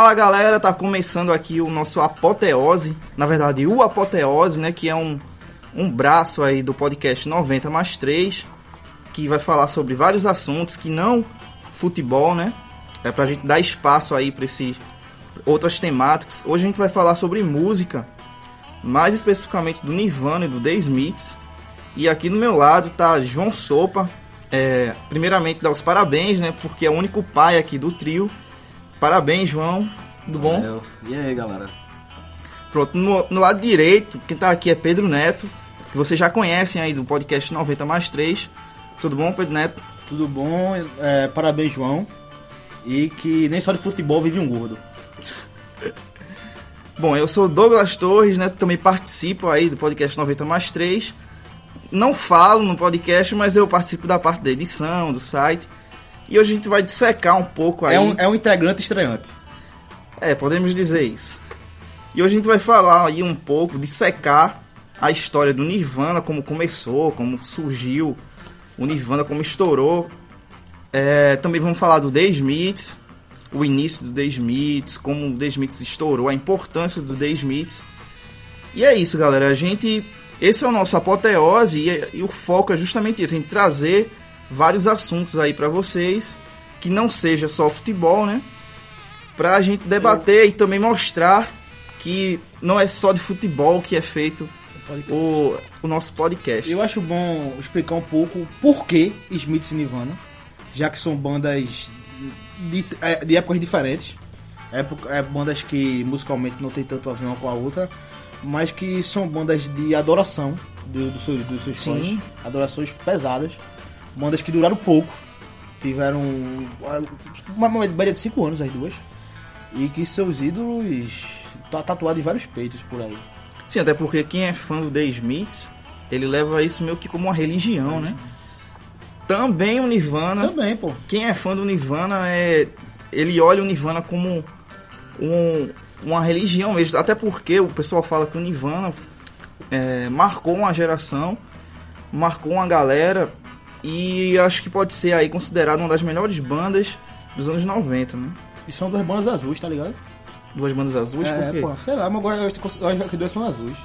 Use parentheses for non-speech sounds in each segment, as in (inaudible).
Fala galera, tá começando aqui o nosso Apoteose, na verdade o Apoteose, né, que é um, um braço aí do podcast 90 mais 3, que vai falar sobre vários assuntos que não futebol, né, é pra gente dar espaço aí pra esses outras temáticas. Hoje a gente vai falar sobre música, mais especificamente do Nirvana e do The Smiths, e aqui do meu lado tá João Sopa, é, primeiramente dar os parabéns, né, porque é o único pai aqui do trio, Parabéns, João. Tudo bom? Valeu. E aí, galera? Pronto, no, no, lado direito, quem tá aqui é Pedro Neto, que vocês já conhecem aí do podcast 90 mais 3. Tudo bom, Pedro Neto? Tudo bom, é, parabéns, João. E que nem só de futebol vive um gordo. (laughs) bom, eu sou Douglas Torres, né? Também participo aí do podcast 90 mais 3. Não falo no podcast, mas eu participo da parte da edição, do site. E hoje a gente vai dissecar um pouco aí. É um, é um integrante estreante. É, podemos dizer isso. E hoje a gente vai falar aí um pouco, dissecar a história do Nirvana, como começou, como surgiu o Nirvana, como estourou. É, também vamos falar do The Smiths, o início do The Smiths, como o The Smiths estourou, a importância do The Smiths. E é isso, galera. A gente. Esse é o nosso apoteose e, e o foco é justamente isso, em trazer vários assuntos aí para vocês, que não seja só futebol, né? Pra gente debater e também mostrar que não é só de futebol que é feito o, o nosso podcast. Eu acho bom explicar um pouco por que Smith e Nirvana, já que são bandas de, é, de épocas diferentes. Época, é, bandas que musicalmente não tem tanto a ver uma com a outra, mas que são bandas de adoração do, do seu, dos seus Sim. fãs, adorações pesadas bandas que duraram pouco, tiveram uma média de 5 anos as duas, e que seus ídolos tá tatuado em vários peitos por aí. Sim, até porque quem é fã do The Smiths, ele leva isso meio que como uma religião, né? Também o Nirvana. Também, pô. Quem é fã do Nirvana é. Ele olha o Nirvana como um, uma religião mesmo. Até porque o pessoal fala que o Nirvana é, marcou uma geração, marcou uma galera e acho que pode ser aí considerado uma das melhores bandas dos anos 90, né? E são duas bandas azuis, tá ligado? Duas bandas azuis? É, por quê? Pô, sei lá, mas agora eu acho que duas são azuis.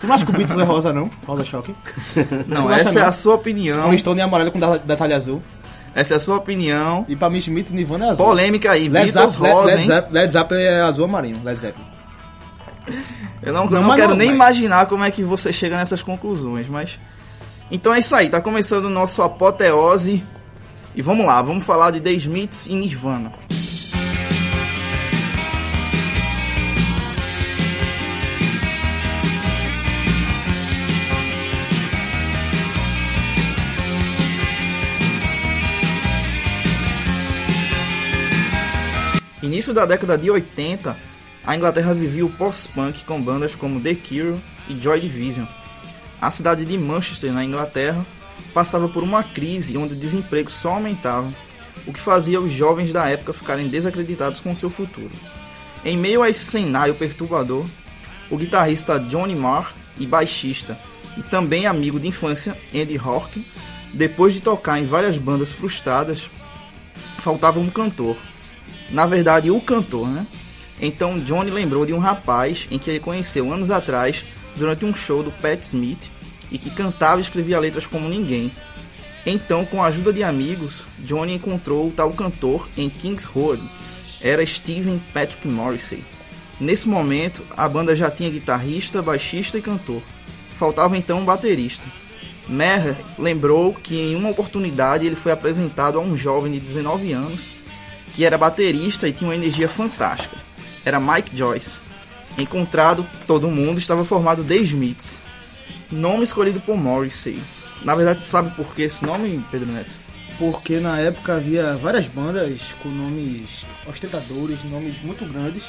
Tu não acha que o Beatles é rosa, não? Rosa choque? (laughs) Não, essa é não? a sua opinião. Um Stone amarelo com detalhe azul. Essa é a sua opinião. E pra mim, Smith e Nirvana é azul. Polêmica aí, Led Beatles Zap, rosa, Led, Led, Led Zeppelin é azul ou marinho, Led Zeppelin. Eu não, não, não quero nem mas... imaginar como é que você chega nessas conclusões, mas... Então é isso aí, tá começando o nosso apoteose. E vamos lá, vamos falar de The Smiths e Nirvana. Início da década de 80, a Inglaterra vivia o pós-punk com bandas como The Cure e Joy Division a cidade de Manchester, na Inglaterra, passava por uma crise onde o desemprego só aumentava, o que fazia os jovens da época ficarem desacreditados com seu futuro. Em meio a esse cenário perturbador, o guitarrista Johnny Marr e baixista e também amigo de infância Andy Rourke, depois de tocar em várias bandas frustradas, faltava um cantor. Na verdade, o cantor, né? Então Johnny lembrou de um rapaz em que ele conheceu anos atrás durante um show do Pat Smith e que cantava e escrevia letras como ninguém. Então, com a ajuda de amigos, Johnny encontrou o tal cantor em Kings Road. Era Steven Patrick Morrissey. Nesse momento, a banda já tinha guitarrista, baixista e cantor. Faltava então um baterista. Merher lembrou que em uma oportunidade ele foi apresentado a um jovem de 19 anos que era baterista e tinha uma energia fantástica. Era Mike Joyce. Encontrado todo mundo, estava formado The Smiths. Nome escolhido por Morrissey. Na verdade, sabe por que esse nome, Pedro Neto? Porque na época havia várias bandas com nomes ostentadores, nomes muito grandes.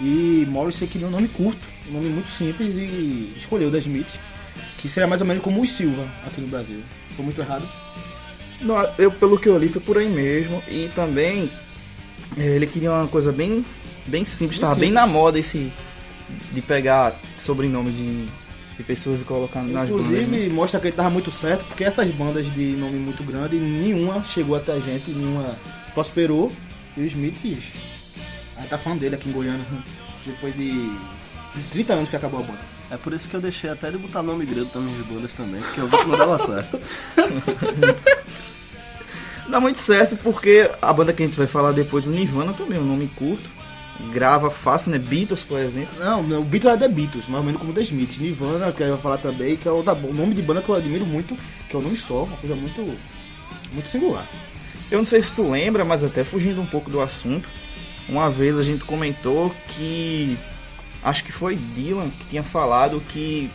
E Morrissey queria um nome curto, um nome muito simples e escolheu The Smiths, que seria mais ou menos como o Silva aqui no Brasil. Foi muito errado? Não, eu, pelo que eu li, foi por aí mesmo. E também eh, ele queria uma coisa bem, bem simples, estava bem na moda esse de pegar sobrenome de, de pessoas e colocar nas bandas. Inclusive, mostra que ele tava muito certo, porque essas bandas de nome muito grande, nenhuma chegou até a gente, nenhuma prosperou. E o Smith A gente tá falando dele aqui em Goiânia, depois de, de 30 anos que acabou a banda. É por isso que eu deixei até de botar nome grego nas minhas bandas também, porque eu vi que não dava certo. (laughs) Dá muito certo porque a banda que a gente vai falar depois, o Nirvana, também é um nome curto. Grava fácil, né? Beatles, por exemplo. Não, não, o Beatles é The Beatles, mais ou menos como The Smiths. Nirvana, que eu vou falar também, que é o, da, o nome de banda que eu admiro muito, que é o nome só, uma coisa muito, muito singular. Eu não sei se tu lembra, mas até fugindo um pouco do assunto, uma vez a gente comentou que acho que foi Dylan que tinha falado que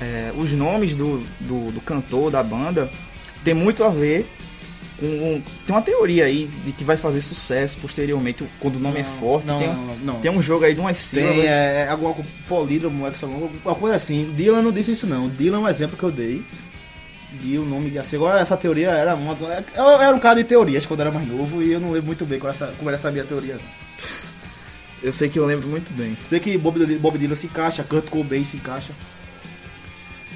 é, os nomes do, do, do, cantor da banda tem muito a ver com. Tem uma teoria aí de que vai fazer sucesso posteriormente quando o nome é Não, é forte. não, tem, não, não. tem um jogo aí de umas sílabas. Tem é, alguma coisa polídromo, hexagonal, alguma coisa assim. Dylan não disse isso não. Dylan é um exemplo que eu dei. De o nome de assim. Agora essa teoria era uma. Eu era um cara de teorias quando era mais novo e eu não lembro muito bem como, essa, como era essa minha teoria. Eu sei que eu lembro muito bem. Sei que Bob, Dylan- Bob Dylan se encaixa, Kurt Cobain se encaixa.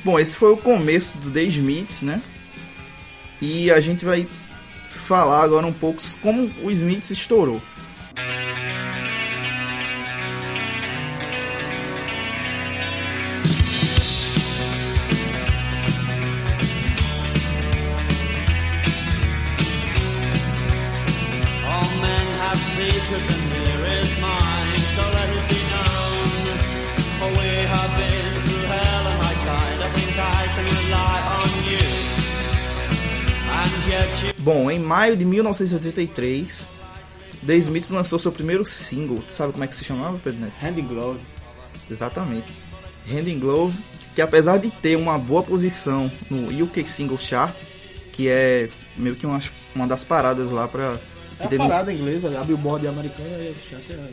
Bom, esse foi o começo do The Smiths, né? E a gente vai falar agora um pouco como o Smiths estourou. De 1983, The Smiths lançou seu primeiro single. Tu sabe como é que se chamava, Pedro Neto? Hand in Glove. Exatamente. Hand in Glove, que apesar de ter uma boa posição no UK Single Chart, que é meio que uma, uma das paradas lá pra... É a tem no- parada inglesa, a Billboard americana e a chat é-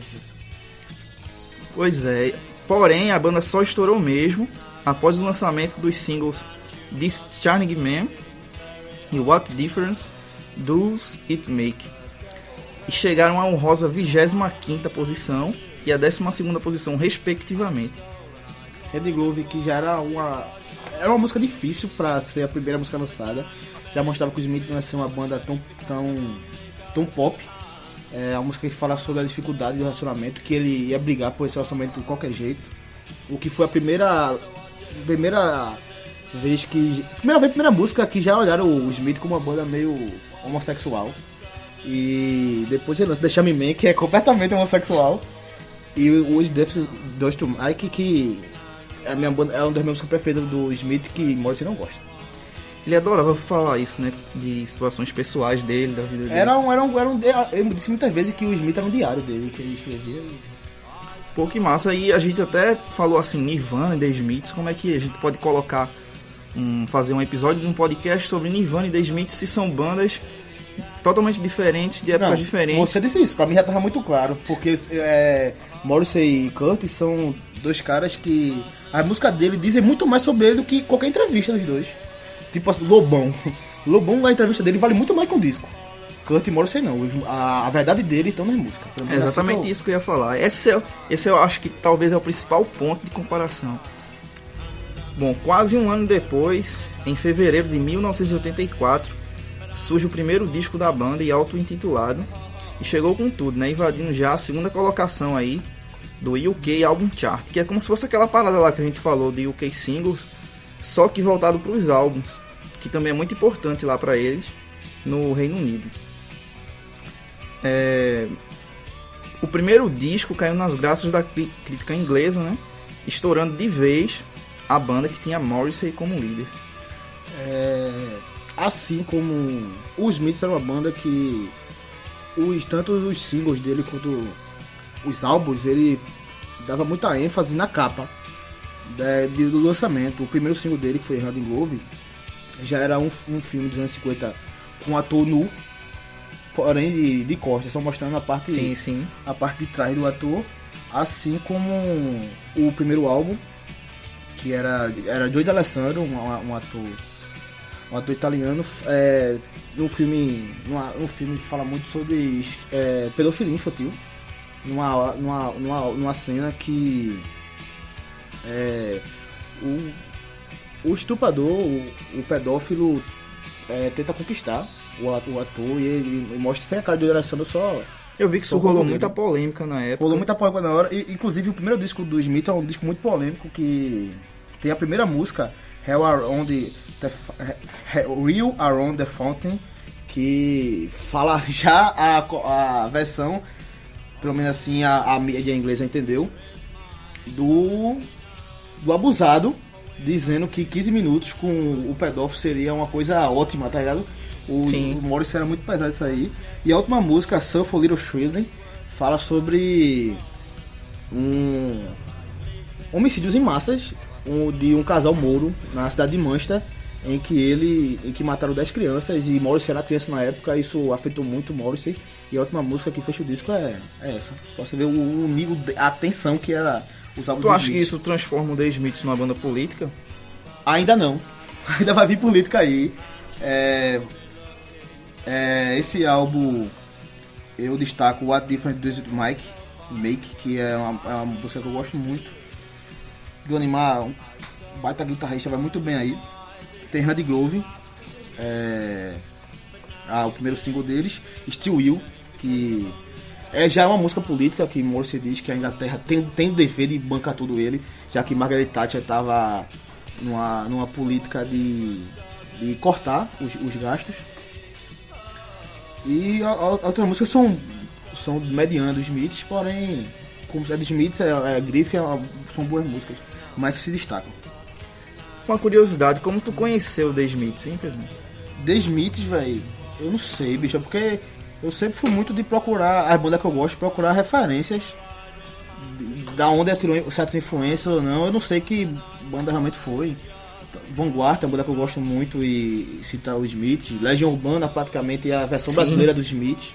Pois é. Porém, a banda só estourou mesmo após o lançamento dos singles This Charming Man e What Difference Does It Make. E chegaram à honrosa 25ª posição e a 12ª posição, respectivamente. In Glove que já era uma. Era uma música difícil pra ser a primeira música lançada. Já mostrava que o Smith não ia ser uma banda tão, tão, tão pop. É uma música que fala sobre a dificuldade do relacionamento, que ele ia brigar por esse relacionamento de qualquer jeito. O que foi a primeira. Primeira vez que. Primeira vez, primeira música que já olharam o Smith como uma banda meio homossexual. E depois ele lança The Shaman Man, que é completamente homossexual. E os Does to Mike, que é, a minha banda, é uma das minhas músicas preferidas do Smith, que Morrison não gosta. Ele adorava falar isso, né? De situações pessoais dele, da vida dele. Era um, era um, era um, eu disse muitas vezes que o Smith era um diário dele, que ele escrevia. Pô, que massa. E a gente até falou assim, Nirvana e The Smiths, como é que a gente pode colocar, um, fazer um episódio de um podcast sobre Nirvana e The Smiths, se são bandas totalmente diferentes, de épocas diferentes. Você disse isso, pra mim já tava muito claro, porque é, Morrissey e Curtis são dois caras que a música dele dizem muito mais sobre ele do que qualquer entrevista dos dois. Tipo assim, Lobão. (laughs) Lobão, a entrevista dele vale muito mais que um disco. Kurt e Morrissey não, a, a verdade dele estão nas músicas. Pelo É menos exatamente assim que eu- isso que eu ia falar. Esse, é, esse eu acho que talvez é o principal ponto de comparação. Bom, quase um ano depois, em fevereiro de 1984, surge o primeiro disco da banda e auto-intitulado. E chegou com tudo, né? Invadindo já a segunda colocação aí do UK Album Chart, que é como se fosse aquela parada lá que a gente falou de UK Singles, só que voltado para os álbuns, que também é muito importante lá para eles no Reino Unido. É, o primeiro disco caiu nas graças da crítica inglesa, né? Estourando de vez a banda que tinha Morrissey como líder. É, assim como os Smiths era uma banda que os tanto os singles dele quanto os álbuns ele dava muita ênfase na capa da- de- do lançamento. O primeiro single dele que foi Hand in Glove já era um, um filme dos anos 50 com um ator nu, porém de, de costas, só mostrando a parte sim. a parte de trás do ator, assim como o primeiro álbum, que era, era Joey D'Alessandro, um, um ator um ator italiano, é, num filme numa, um filme que fala muito sobre é, pedofilia infantil, numa, numa, numa, numa cena que é, o, o estuprador, o, o pedófilo é, tenta conquistar o, o ator e ele mostra sem a cara de Joey D'Alessandro só Eu vi que isso rolou muita polêmica na época. Rolou muita polêmica na hora. E, inclusive, o primeiro disco do Smith é um disco muito polêmico que tem a primeira música, Hell Around the, Real Around the Fountain, que fala (laughs) já a, a versão, pelo menos assim a, a mídia inglesa entendeu, do, do abusado, dizendo que 15 minutos com o pedófilo seria uma coisa ótima, tá ligado? O, Sim. o Morris era muito pesado isso aí. E a última música, Sun for Little Children, fala sobre um homicídios em massas um- de um casal mouro na cidade de Manchester em que ele em que mataram 10 crianças e Morrissey era criança na época isso afetou muito o Morrissey e a última música que fecha o disco é, é essa você ver o, o nível de a tensão que era os álbuns Tu acha que isso transforma o The Smiths numa banda política? Ainda não. (laughs) Ainda vai vir política aí. É, é, esse álbum eu destaco What Difference Does It Make, Make que é uma, é uma música que eu gosto muito. Do animar, um baita guitarrista, vai muito bem aí. Tem Red Glove, é, ah, o primeiro single deles, Still Will, que é já uma música política que Morrissey diz que a Inglaterra tem, tem o dever de bancar tudo ele, já que Margaret Thatcher estava numa, numa política de, de cortar os, os gastos. E outras músicas são, são medianas dos Smiths, porém, como é dos Smiths, é, é Griffin, é, são boas músicas, mas que se destacam. Uma curiosidade, como tu conheceu o The Smiths, hein, Pedro? The Smiths, velho, eu não sei, bicho, é porque eu sempre fui muito de procurar as bandas que eu gosto, procurar referências da onde ela tirou certas influências ou não, eu não sei que banda realmente foi. Vanguard é uma banda que eu gosto muito e citar o Smith, Legião Urbana praticamente é a versão Sim. brasileira do Smith.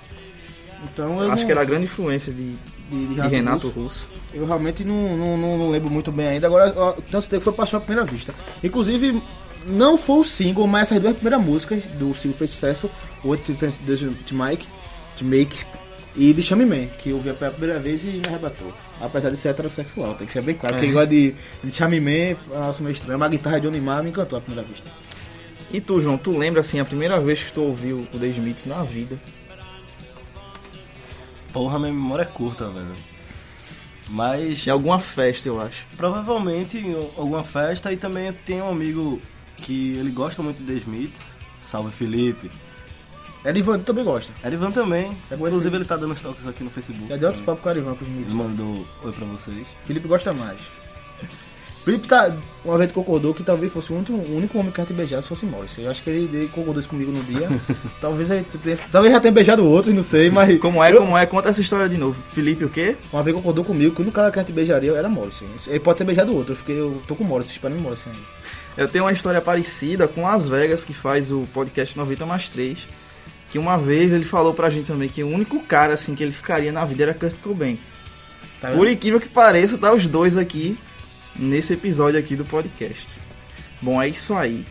Então eu Acho não- que era a grande influência de, de, de de Renato Russo. eu realmente não, não, não, lembro muito bem ainda. Agora, certeza que foi paixão à primeira vista. Inclusive, não foi o single, mas essas duas primeiras músicas do single fez sucesso: What Difference Does It Make, e de Chame Man, que eu vi pela primeira vez e me arrebatou. Apesar de ser heterossexual, tem que ser bem claro. É. Quem gosta de, de Chame Man, nossa, meio estranho. Uma guitarra de Johnny Marr me encantou à primeira vista. E tu, João, tu lembra assim a primeira vez que tu ouviu o The Smiths na vida? Porra, minha memória é curta, velho. Mas Em alguma festa, eu acho. provavelmente em alguma festa e também tem um amigo que ele gosta muito de Smith. Salve Felipe. Erivan também gosta. Erivan também. É Inclusive ele tá dando os toques aqui no Facebook. Já deu outros papos com o Erivan pros Ele Smiths. mandou oi pra vocês. Felipe gosta mais. Felipe tá, uma vez concordou que talvez fosse o único, o único homem que ia ter beijado se fosse Morris. Eu acho que ele, ele concordou isso comigo no dia. (laughs) talvez ele talvez já tenha beijado outro, não sei, mas. Como é, eu- como é? Conta essa história de novo. Felipe o quê? Uma vez concordou comigo que o único cara que a gente beijaria era Morris. Ele pode ter beijado outro, eu, fiquei, eu tô com Morris, esperando Morris ainda. Eu tenho uma história parecida com Las Vegas, que faz o podcast 90 mais 3. Que uma vez ele falou pra gente também que o único cara assim que ele ficaria na vida era Kurt Cobain. Tá Por incrível que pareça, tá os dois aqui nesse episódio aqui do podcast. Bom, é isso aí.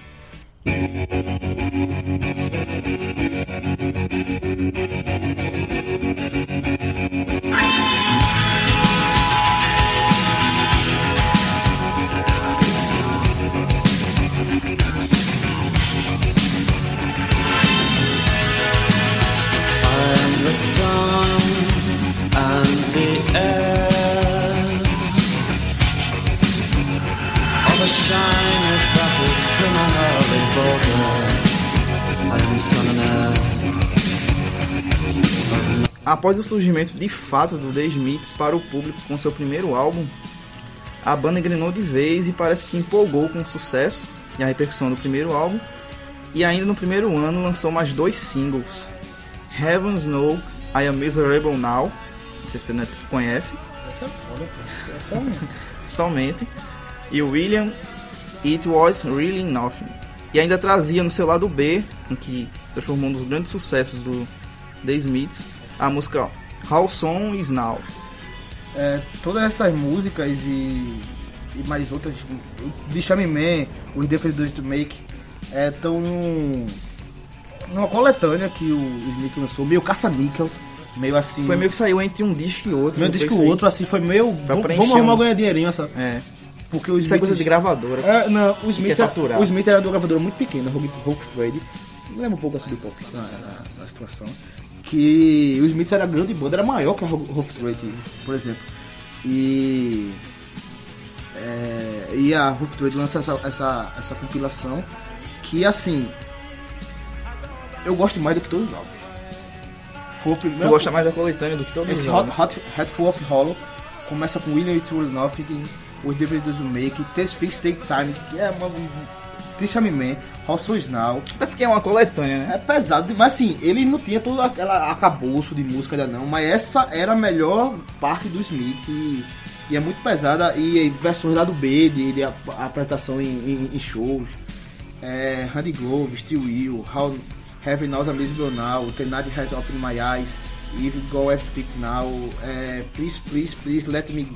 Após o surgimento de fato do The Smiths para o público com seu primeiro álbum, a banda engrenou de vez e parece que empolgou com o sucesso e a repercussão do primeiro álbum, e ainda no primeiro ano lançou mais dois singles: Heavens Know I Am Miserable Now, não sei se o Pedro conhece, Essa é foda. Essa é (laughs) somente, e William It Was Really Nothing. E ainda trazia no seu lado B, em que se transformou um dos grandes sucessos do The Smiths, a música ó, How Song Is Now. É, todas essas músicas e, e mais outras de Chame Man, os Defenders to Make, estão num, numa coletânea que o Smith lançou, meio caça-níquel, meio assim. Foi meio que saiu entre um disco e outro. meio não disco aí? outro, assim, foi meio. Vamos, arrumar um- ganhar dinheirinho, essa. É. Porque o Isso é Smith. coisa de gravadora. É, não, o Smith, quer é, faturar. o Smith era de uma gravadora muito pequena, Hope Trade. Lembra um pouco da Sub Pop na, na, na situação. Que o Smith era grande banda, era maior que a Rough Trade, por exemplo. E é, e a Rough Trade lança essa, essa, essa compilação que assim eu gosto mais do que todos os álbuns. Foi o primeiro Tu gosta mais da coletânea do que todos esse os Hot, álbuns. Hot, Hatful of Hollow começa com William It Will Nothing, Os Devidos You Make, Test Fix Take Time, que é uma. Deixa-me Man, Rosso Snow. Até porque é uma coletânea, né? É pesado, mas assim, ele não tinha todo aquela acabouço de música ainda não, mas essa era a melhor parte do Smith e, e é muito pesada e versões lá do B, de, de apresentação em, em- em shows. É, Handy Glove, Still Will, How Heaven Knows a Miserable Now, Tonight Has Opened My Eyes, If Go Fit Now, é, Please, Please, Please Let Me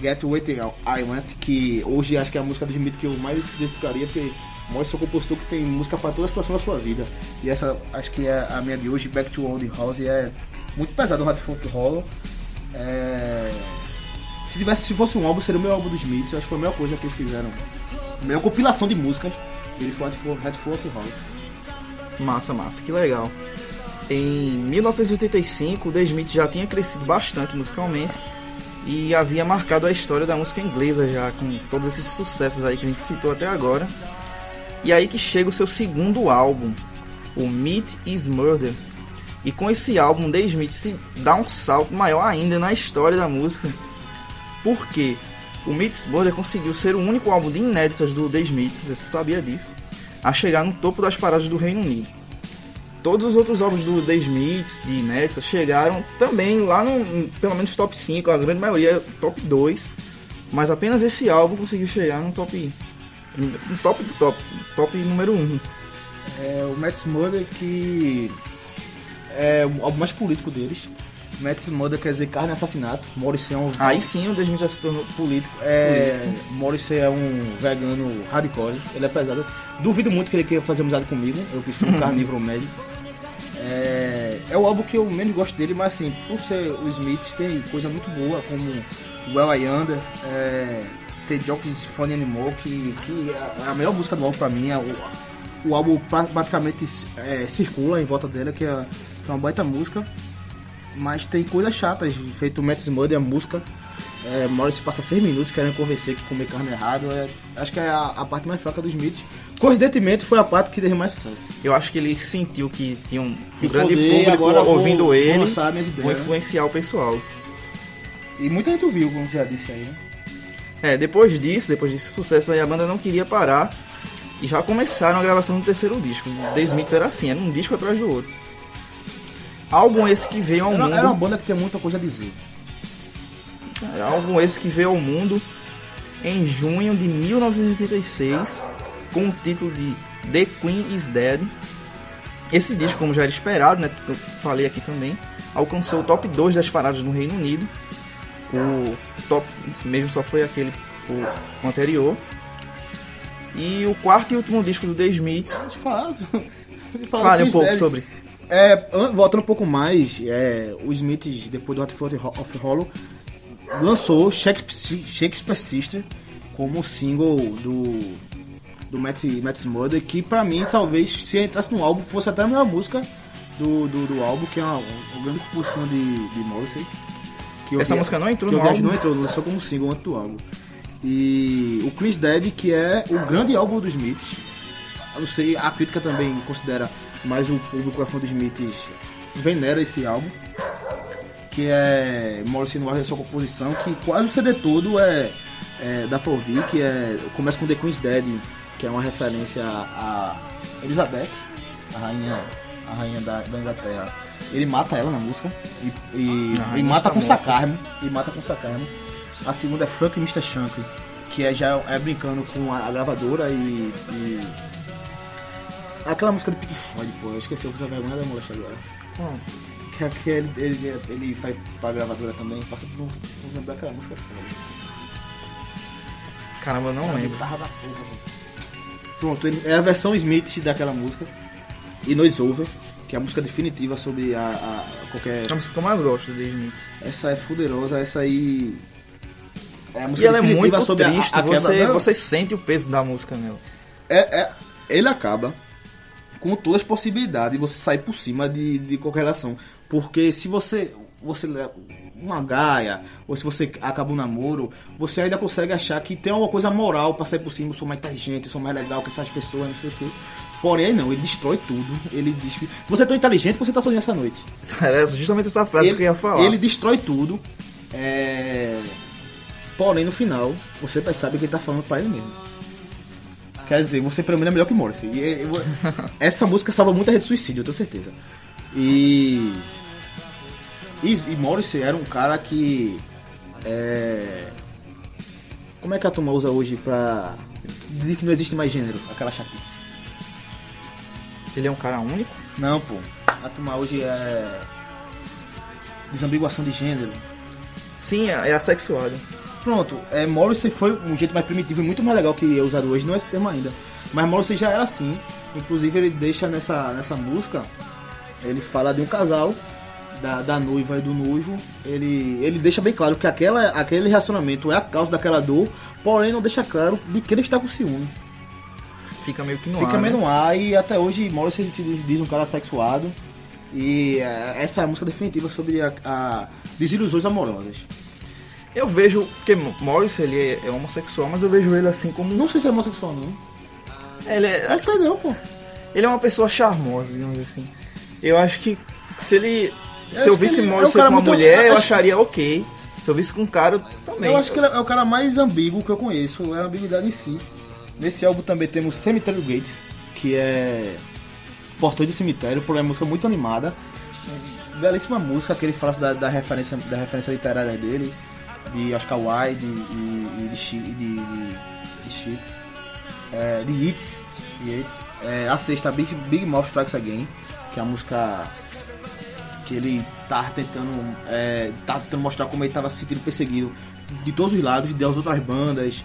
Get What I Want, que hoje acho que é a música do Smith que eu mais identificaria, porque mostra o compositor que tem música para toda a situação da sua vida. E essa acho que é a minha de hoje, Back to Old House, é muito pesado o Hatful of Hollow. É, se, tivesse, se fosse um álbum, seria o meu álbum dos Smiths, acho que foi a melhor coisa que eles fizeram. A melhor compilação de músicas, ele foi of Hollow. Massa, massa, que legal. Em 1985, o The Smith já tinha crescido bastante musicalmente e havia marcado a história da música inglesa já com todos esses sucessos aí que a gente citou até agora. E aí que chega o seu segundo álbum, o Meat is Murder. E com esse álbum, The Smith se dá um salto maior ainda na história da música. Porque o Meat is Murder conseguiu ser o único álbum de inéditas do The Smith, você sabia disso, a chegar no topo das paradas do Reino Unido. Todos os outros álbuns do The Smiths, de inéditas, chegaram também lá no, pelo menos top 5, a grande maioria top 2. Mas apenas esse álbum conseguiu chegar no top. No top do top, top número 1. É o Matt Mother que é o mais político deles. Matt Mother quer dizer carne assassinato. Morrissey é um Aí sim o The Smith já se tornou político. É, Morrissey é um vegano hardcore. Ele é pesado. Duvido muito que ele queira fazer amizade comigo. Eu que sou um (laughs) carnívoro médio. É, é o álbum que eu menos gosto dele, mas assim, por ser o Smith, tem coisa muito boa, como Well I Under, é, tem Jokes Funny Anymore, que, que é a melhor música do álbum pra mim. É o, o álbum pra- praticamente é, circula em volta dela, que é, que é uma baita música. Mas tem coisas chatas, feito o Matt Muddy, a música. É, Morris passa 6 minutos querendo convencer que comer carne é errado. É, acho que é a, a parte mais fraca do Smith. Coincidentemente foi a parte que teve mais sucesso. Eu acho que ele sentiu que tinha um, um grande poder, público agora vou- ouvindo vou ele. Vou ideias. influenciar o pessoal. E muita gente ouviu, como você já disse aí, né? É, depois disso, depois desse sucesso aí, a banda não queria parar e já começaram a gravação do terceiro disco. The Smiths era assim, era um disco atrás do outro. Álbum esse que veio ao Era, mundo. era uma banda que tem muita coisa a dizer. Álbum esse que veio ao mundo em junho de 1986 com o título de The Queen is Dead. Esse disco, como já era esperado, né, que eu falei aqui também, alcançou o top 2 das paradas no Reino Unido. O top mesmo só foi aquele o, anterior. E o quarto e último disco do The Smiths. Deixa eu falar. (laughs) Deixa eu falar Fale do um pouco sobre. É, an- voltando um pouco mais, é, o Smith, depois do Hot Float of Hollow, lançou Shakespeare, Shakespeare Sister como single do, do Matt, Matt Mother, que pra mim, talvez, se entrasse no álbum, fosse até a melhor música do, do, do álbum, que é uma, uma grande composição de, de Morrissey. Que Essa vi- música não entrou que no álbum? Não entrou, lançou como single antes do álbum. E o Chris Dead, que é o grande álbum dos Smiths. Eu não sei, a crítica também considera, mas o público é fã dos Smiths venera esse álbum. Que é Morrissey no ar da sua composição, que quase o CD todo é, é dá pra ouvir, que é. Começa com The Queen's Dead, que é uma referência a, a Elizabeth, a rainha, a rainha da, da Inglaterra. Ele mata ela na música e, e, A e mata com sarcasmo. E mata com sarcasmo. A segunda é Frank Mr. Shankly, que é já é brincando com a, a gravadora e, e- Aquela música do Pink Floyd, pô, eu esqueci, eu vou vergonha da mocha agora. Que, que ele, ele, ele vai pra gravadora também, passa por. Vamos lembrar aquela música é foda. Caramba, eu não lembro. Guitarra da porra. Pronto, ele- é a versão Smith daquela música. E Noise Over, que é a música definitiva sobre a, a- qualquer. É a música que eu mais gosto do The Smiths. Essa é fuderosa, essa aí. É a E ela é muito sobre a- triste, a, quebra- você, você sente o peso da música nela. é, é- ele acaba com todas as possibilidades de você sair por cima de, de qualquer relação. Por Porque se você você uma gaia, ou se você acaba um namoro, você ainda consegue achar que tem alguma coisa moral pra sair por cima, eu sou mais inteligente, eu sou mais legal que essas pessoas, não sei o quê. Porém, não, ele destrói tudo. Ele diz que você é tão inteligente que você tá sozinho essa noite. Era justamente essa frase que eu ia falar. Ele destrói tudo. É... Porém, no final, você percebe que ele tá falando pra ele mesmo. Quer dizer, você pelo menos é melhor que Morrissey. E, (laughs) essa música salva muita gente de suicídio, eu tenho certeza. E. E, e Morrissey era um cara que. É... Como é que a turma usa hoje pra. dizer que não existe mais gênero? Aquela chatice. Ele é um cara único. Não, pô. A turma hoje é. Desambiguação de gênero. Sim, é é assexuado. Pronto, é, Morrissey foi um jeito mais primitivo e muito mais legal que é usado hoje, não é esse termo ainda. Mas Morrissey já era assim. Inclusive ele deixa nessa, nessa música, ele fala de um casal, da, da noiva e do noivo. Ele, ele deixa bem claro que aquela, aquele relacionamento é a causa daquela dor, porém não deixa claro de que ele está com ciúme. Fica meio que no Fica ar. meio né? no ar e até hoje Morrissey se diz um cara sexuado. E é, essa é a música definitiva sobre a, a desilusões amorosas. Eu vejo que Morris ele é, homossexual, mas eu vejo ele assim como. Não sei se é homossexual não. Ele é, sei não, pô. ele é uma pessoa charmosa, digamos assim. Eu acho que se ele. Se acho eu visse ele é Morris com uma muito- mulher, eu acho- acharia ok. Se eu visse com um cara, também. Eu acho que ele é o cara mais ambíguo que eu conheço, é a ambiguidade em si. Nesse álbum também temos Cemetery Gates, que é Portão de Cemitério, por uma música muito animada. Belíssima música, que ele fala da, da referência, da referência literária dele, de Oscar Wilde e, de, de, de, de Chic, é, de Yeats, Yeats. É, a sexta, Big, Big Mouth Strikes Again, que é a música que ele tá tentando, é, tá tentando mostrar como ele tava se sentindo perseguido de todos os lados, das outras bandas,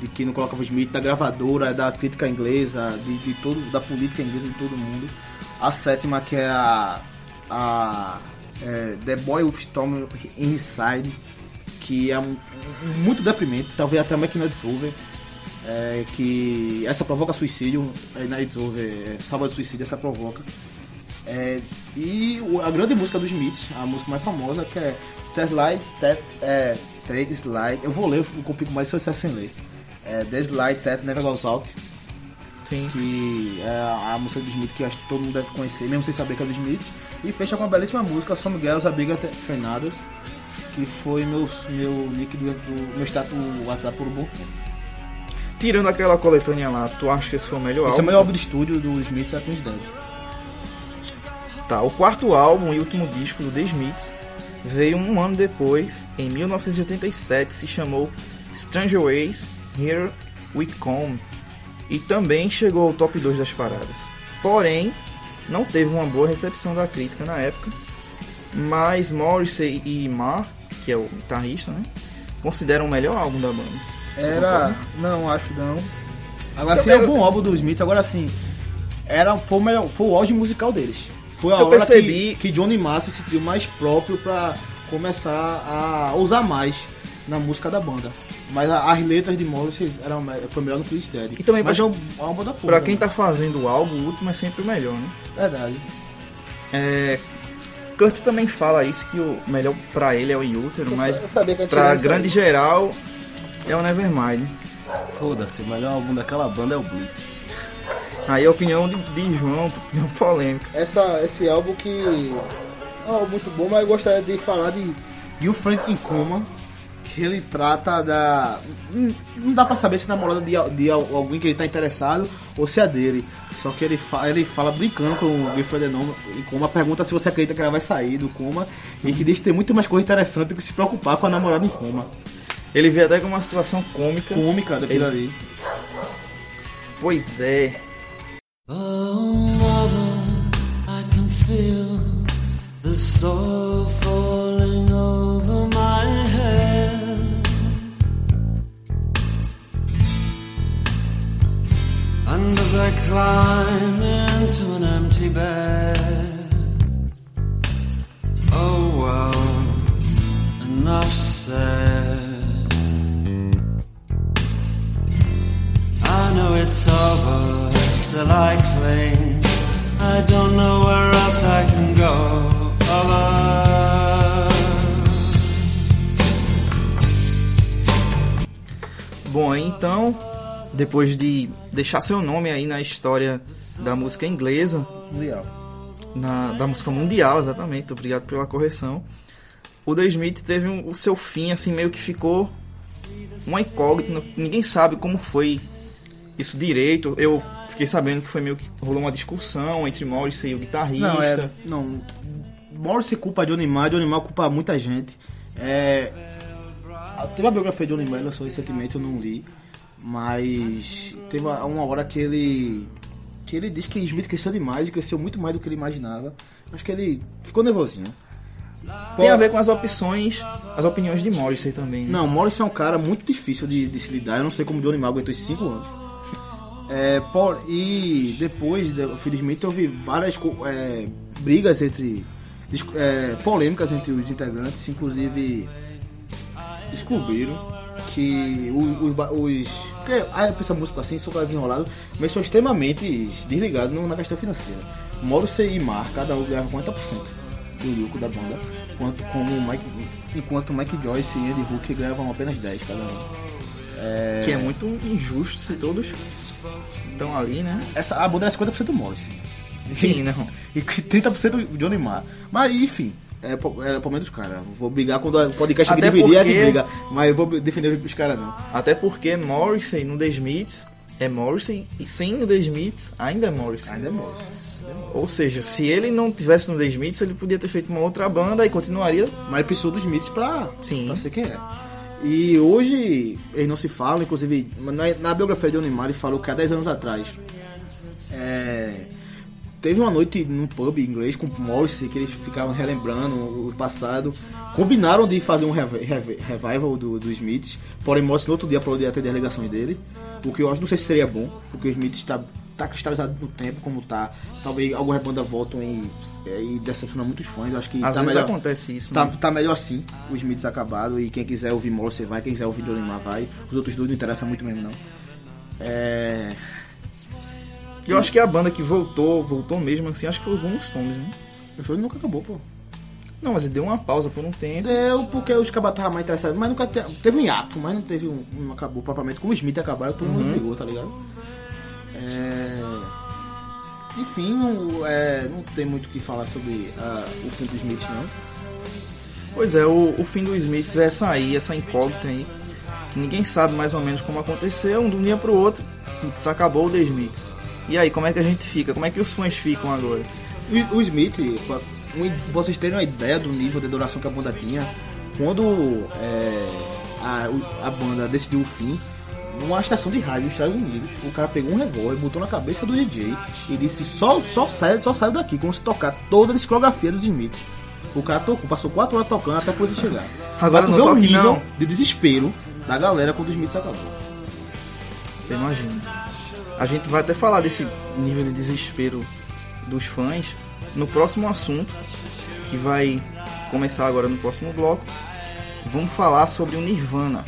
de que não colocava o Smith, da gravadora, da crítica inglesa, de, de todo, da política inglesa de todo mundo. A sétima que é a, a é, The Boy with Storm Inside, que é um- um- muito deprimente, talvez até mais que Night Over. É, que essa provoca suicídio, é, Night Over, é, salva de suicídio, essa provoca. É, e o- a grande música dos Smiths, a música mais famosa, que é Ted Light, Ted, é, Ted Slide. Eu vou ler, eu complico mais se eu sem ler. É, The Slide, Ted Never Goes Out, Sim. que é a, música do Smith que acho que todo mundo deve conhecer, mesmo sem saber que é do Smith. E fecha com uma belíssima música, Some Girls Are Bigger Than Fenadas, que foi meu, meu nick do, do meu status do WhatsApp por um bom tempo. Tirando aquela coletânea lá, tu acha que esse foi o melhor Esse é o álbum? melhor álbum de estúdio do Smith, é Queen's Dead. Tá, o quarto álbum e último disco do The Smiths veio um ano depois, em 1987, se chamou Stranger Ways, Here We Come, e também chegou ao top 2 das paradas. Porém, não teve uma boa recepção da crítica na época, mas Morrissey e Marr, que é o guitarrista, né, consideram o melhor álbum da banda. Você Era. Não, acho não. Agora sim é um bom álbum do Smith, agora sim. Era, foi, o melhor, foi o auge musical deles. Foi a Eu hora percebi- que, que Johnny Marr se sentiu mais próprio pra começar a usar mais na música da banda. Mas a- as letras de Morrissey eram, foi melhor no Chris Dead. E também Mas pra- é um álbum da porra. Pra quem né? tá fazendo o álbum, o último é sempre o melhor, né? Verdade. É, Kurt também fala isso, que o melhor pra ele é o Inútero, mas que pra grande geral é o Nevermind. Foda-se, o melhor álbum daquela banda é o Bleach. Aí a opinião de, de João, opinião (laughs) polêmica. essa, esse álbum que é um álbum muito bom, mas eu gostaria de falar de Gil Frank in Coma, que ele trata da. Não- dá pra saber se é namorada de, de al- alguém que ele tá interessado ou se é dele. Só que ele, fa, ele fala brincando com o Gil Frank in Coma, pergunta se você acredita que ela vai sair do coma e que diz que tem muito mais coisa interessante do que se preocupar com a namorada em coma. Ele vê até com uma situação cômica. Cômica daquilo Ele- ali. Pois é. Oh, mother, I can feel the soul falling over And as I climb into an empty bed, oh well, enough said. I know it's over, still I cling. I don't know where else I can go. All Bom, então, depois de deixar seu nome aí na história da música inglesa, Mundial. na, da música mundial, exatamente, obrigado pela correção. O The Smith teve um- o seu fim, assim, meio que ficou uma incógnita, ninguém sabe como foi isso direito. Eu fiquei sabendo que foi meio que rolou uma discussão entre Morrissey e o guitarrista. Não, é. Não. Morrissey culpa Johnny Marr, Johnny Marr culpa muita gente. É. Teve a biografia de Johnny Marr, lançou recentemente, eu não li. Mas teve uma uma hora que ele. que ele diz que Smith cresceu demais e cresceu muito mais do que ele imaginava. Acho que ele ficou nervosinho. Tem a ver com as opções, as opiniões de Morrissey também. né? Não, Morrison é um cara muito difícil de, de se lidar. Eu não sei como o Johnny Marr aguentou esses 5 anos. É, por, e depois, de- felizmente, houve várias é, brigas entre. é, polêmicas entre os integrantes, inclusive descobriram que os. os porque a pessoa música assim, são caras enrolados, mas são extremamente desligados na questão financeira. Morrissey e Marr, cada um ganhava 50% do lucro da banda, enquanto, como o Mike, enquanto Mike Joyce e Andy Hook ganhavam apenas 10 cada um. Que é muito injusto se todos estão ali, né? Essa, a banda era 50% do Morrissey. Sim, não. E 30% do Johnny Marr. Mas enfim, é, é problema dos caras. Vou brigar quando o podcast aqui Até dividir, é que porque- briga. Mas eu vou defender os caras não. Até porque Morrissey no The Smiths é Morrissey e sem o The Smiths ainda é Morrissey. Ainda é Morrissey. Ou seja, se ele não tivesse no The Smiths, ele podia ter feito uma outra banda e continuaria. Mas ele precisou dos Smiths pra, Sim. pra ser quem é. E hoje eles não se falam, inclusive na, na biografia de ele falou que há 10 anos atrás é, teve uma noite num pub inglês com o Morrissey que eles ficavam relembrando o passado. Combinaram de fazer um rev- rev- revival do, do Smiths, porém Morrissey no outro dia falou de atender alegações dele. O que eu acho, não sei se seria bom, porque o Smith está tá cristalizado no tempo como tá. Talvez algumas bandas voltam e, e decepcionam muitos fãs. Acho que Às tá vezes melhor. acontece isso. Tá, né? tá melhor assim, os Smiths acabaram e quem quiser ouvir Morrissey vai, quem quiser ouvir Marr vai. Os outros dois não interessam muito mesmo não. É... E eu acho que a banda que voltou, voltou mesmo assim, acho que foi o Rolling Stones, né? O show nunca acabou, pô. Não, mas ele deu uma pausa por um tempo. Deu porque os cabas estavam mais interessados, mas nunca te- teve um hiato, mas não teve um, não acabou propriamente. Como os Smith acabaram, todo mundo brigou, tá ligado? É... Enfim, não, é, não tem muito o que falar sobre ah, o fim dos Smiths não. Pois é, o, o fim do Smiths é essa aí, essa incógnita aí. Que ninguém sabe mais ou menos como aconteceu, um um dia pro outro, putz, acabou o The Smiths. E aí, como é que a gente fica? Como é que os fãs ficam agora? O, o Smith, pra vocês terem uma ideia do nível de adoração que a banda tinha, quando é, a, a banda decidiu o fim, numa estação de rádio dos Estados Unidos, o cara pegou um revólver, botou na cabeça do DJ e disse: só, só sai só sai daqui quando você tocar toda a discografia dos Smith. O cara tocou, passou quatro horas tocando até a polícia chegar. Agora não ver o nível não. de desespero da galera quando o Smith acabou. Você imagina. A gente vai até falar desse nível de desespero dos fãs no próximo assunto, que vai começar agora no próximo bloco. Vamos falar sobre o Nirvana.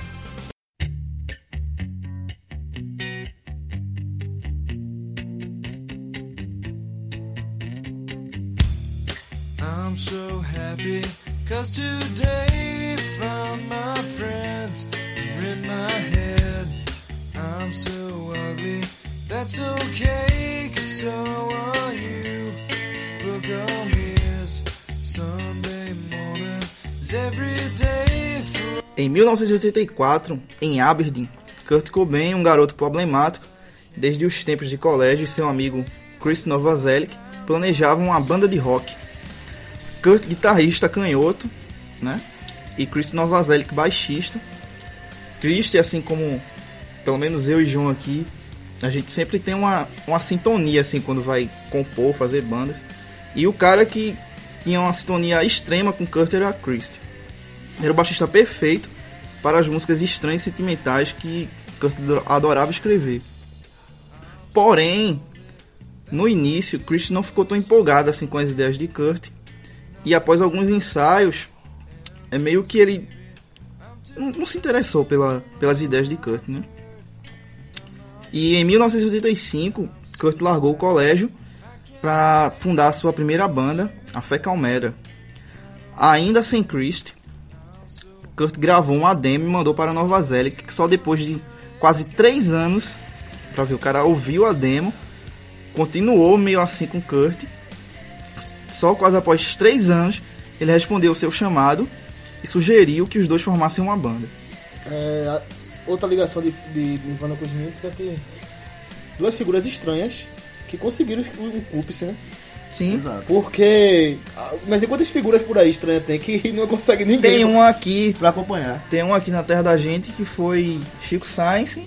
Today found my friends in my head. I'm so ugly, that's okay cause so are you. Sunday morning every day for Em 1984, em Aberdeen, Kurt Cobain, um garoto problemático, desde os tempos de colégio, e seu amigo Chris Novoselic planejavam uma banda de rock. Kurt, guitarrista canhoto, né? E Chris Novoselic, baixista. Chris, assim como pelo menos eu e João aqui, a gente sempre tem uma, uma sintonia assim quando vai compor, fazer bandas. E o cara que tinha uma sintonia extrema com Kurt era Chris. Era o baixista perfeito para as músicas estranhas e sentimentais que Kurt adorava escrever. Porém, no início, Chris não ficou tão empolgado assim com as ideias de Kurt. E após alguns ensaios, é meio que ele não, não se interessou pela, pelas ideias de Kurt, né? E em 1985, Kurt largou o colégio para fundar a sua primeira banda, a Fé Calmera. Ainda sem Christ, Kurt gravou um demo e mandou para Nova Zélia, que só depois de quase três anos, pra ver, o cara ouviu a demo, continuou meio assim com Kurt, só quase após três anos, ele respondeu o seu chamado e sugeriu que os dois formassem uma banda. É, outra ligação de, de Nirvana com os Smiths é que duas figuras estranhas que conseguiram o, cúmplice, né? Sim, Exato. Porque. ah, Mas tem quantas figuras por aí estranhas tem que (laughs) não consegue ninguém tem um aqui, pra acompanhar? tem um aqui na terra da gente que foi Chico Sainz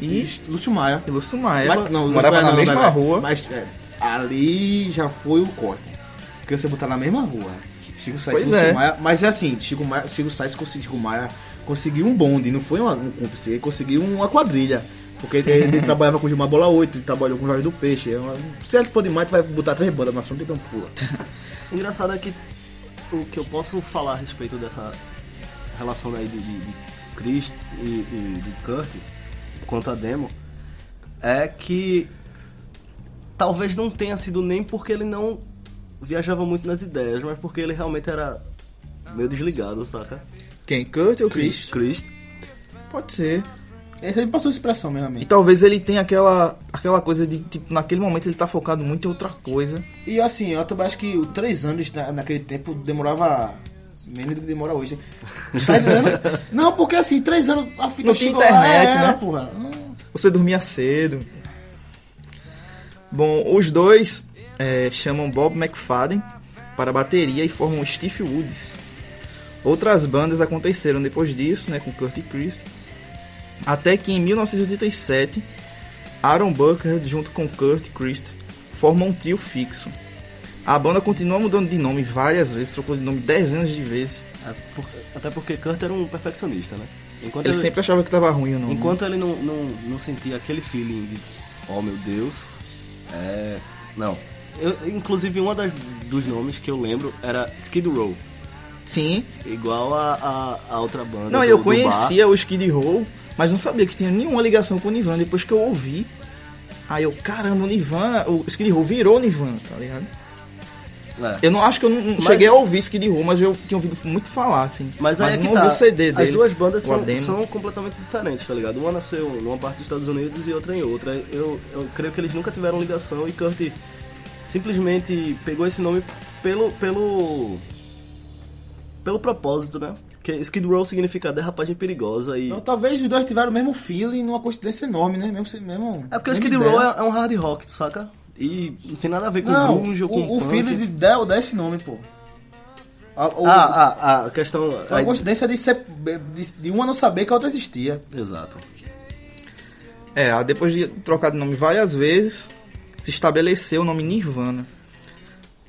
e, Lúcio Maia. e Lúcio Maia. Mas- não, morava Lúcio na não, mesma vai. rua. Mas é, ali já foi o corte. Porque você botar na mesma rua. Chico Sainz Pois e Lúcio é. Maia. Mas é assim, Chico, Maia, Chico Sainz conseguiu, Chico Maia conseguiu um bonde, não foi uma- um cúmplice, ele conseguiu uma quadrilha. Porque ele, ele (laughs) trabalhava com o Gilmar Bola 8, ele trabalhou com o Jorge do Peixe. É uma- se ele for demais, tu vai botar três bandas, mas não tem como pula. O (laughs) engraçado é que o que eu posso falar a respeito dessa relação aí de, de, de Chris e, e de Kurt quanto a demo é que talvez não tenha sido nem porque ele não viajava muito nas ideias, mas porque ele realmente era meio desligado, saca? Quem? Kurt ou Chris? Chris. Pode ser. Esse aí passou essa expressão mesmo, E amigo. talvez ele tenha aquela, aquela coisa de, tipo, naquele momento ele tá focado muito em outra coisa. E assim, eu também acho que os três anos na- naquele tempo demorava menos do que demora hoje. (laughs) Tá entendendo? Não, porque assim, três anos a fita Não tinha internet, lá, é, né? Porra. Você dormia cedo. Bom, os dois é, chamam Bob McFadden para a bateria e formam Steve Woods. Outras bandas aconteceram depois disso, né, com Kurt e Chris. Até que em 1987, Aaron Buckhart junto com Kurt e Chris formam um trio fixo. A banda continua mudando de nome várias vezes, trocou de nome dezenas de vezes. Por- até porque Kurt era um perfeccionista, né? Enquanto Ele sempre achava que tava ruim o nome. Enquanto ele não, não, não sentia aquele feeling de, oh meu Deus, é. Não. Eu, inclusive, um dos nomes que eu lembro era Skid Row, Sim. igual a, a, a outra banda. Não, do- eu conhecia o Skid Row, mas não sabia que tinha nenhuma ligação com o Nirvana. Depois que eu ouvi, aí eu, caramba, o Nirvana, o Skid Row virou Nirvana, tá ligado? É. Eu não acho que eu não, não Mas- cheguei a ouvir Skid Row, mas eu tinha ouvido muito falar, assim. Mas aí é não ouvi tá. o CD deles. As duas bandas são, são completamente diferentes, tá ligado? Uma nasceu numa parte dos Estados Unidos e outra em outra. Eu, eu creio que eles nunca tiveram ligação e Kurt simplesmente pegou esse nome pelo pelo pelo propósito, né? Que Skid Row significa derrapagem perigosa e Então, talvez os dois tiveram o mesmo feeling numa coincidência enorme, né? Mesmo, mesmo, é porque o Skid. Row é, é um hard rock, saca? E não tem nada a ver com Não, grunge ou com o, o feeling de Del dá esse nome, pô. A, o- Ah, ah, ah, a questão Foi uma aí- coincidência de, ser, de, de uma não saber que a outra existia. Exato. É, depois de trocar de nome várias vezes, se estabeleceu o nome Nirvana.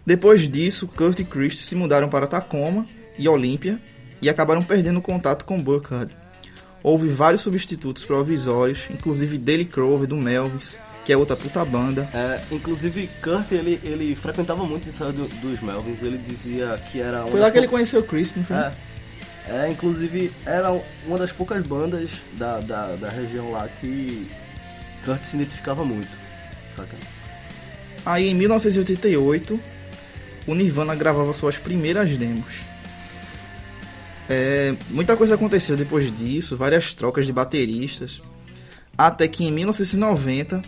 Depois disso, Kurt e Chris se mudaram para Tacoma e Olímpia e acabaram perdendo contato com Burkhardt. Houve vários substitutos provisórios, inclusive Dale Crover do Melvis, que é outra puta banda. É, inclusive, Kurt, ele, ele frequentava muito o ensaio do- dos Melvins. Ele dizia que era... Foi lá que ele pou- conheceu Chris, não foi? É, é, inclusive, era uma das poucas bandas da, da, da região lá que Kurt se identificava muito, saca? Aí em 1988, o Nirvana gravava suas primeiras demos. É, muita coisa aconteceu depois disso, várias trocas de bateristas, até que em 1990,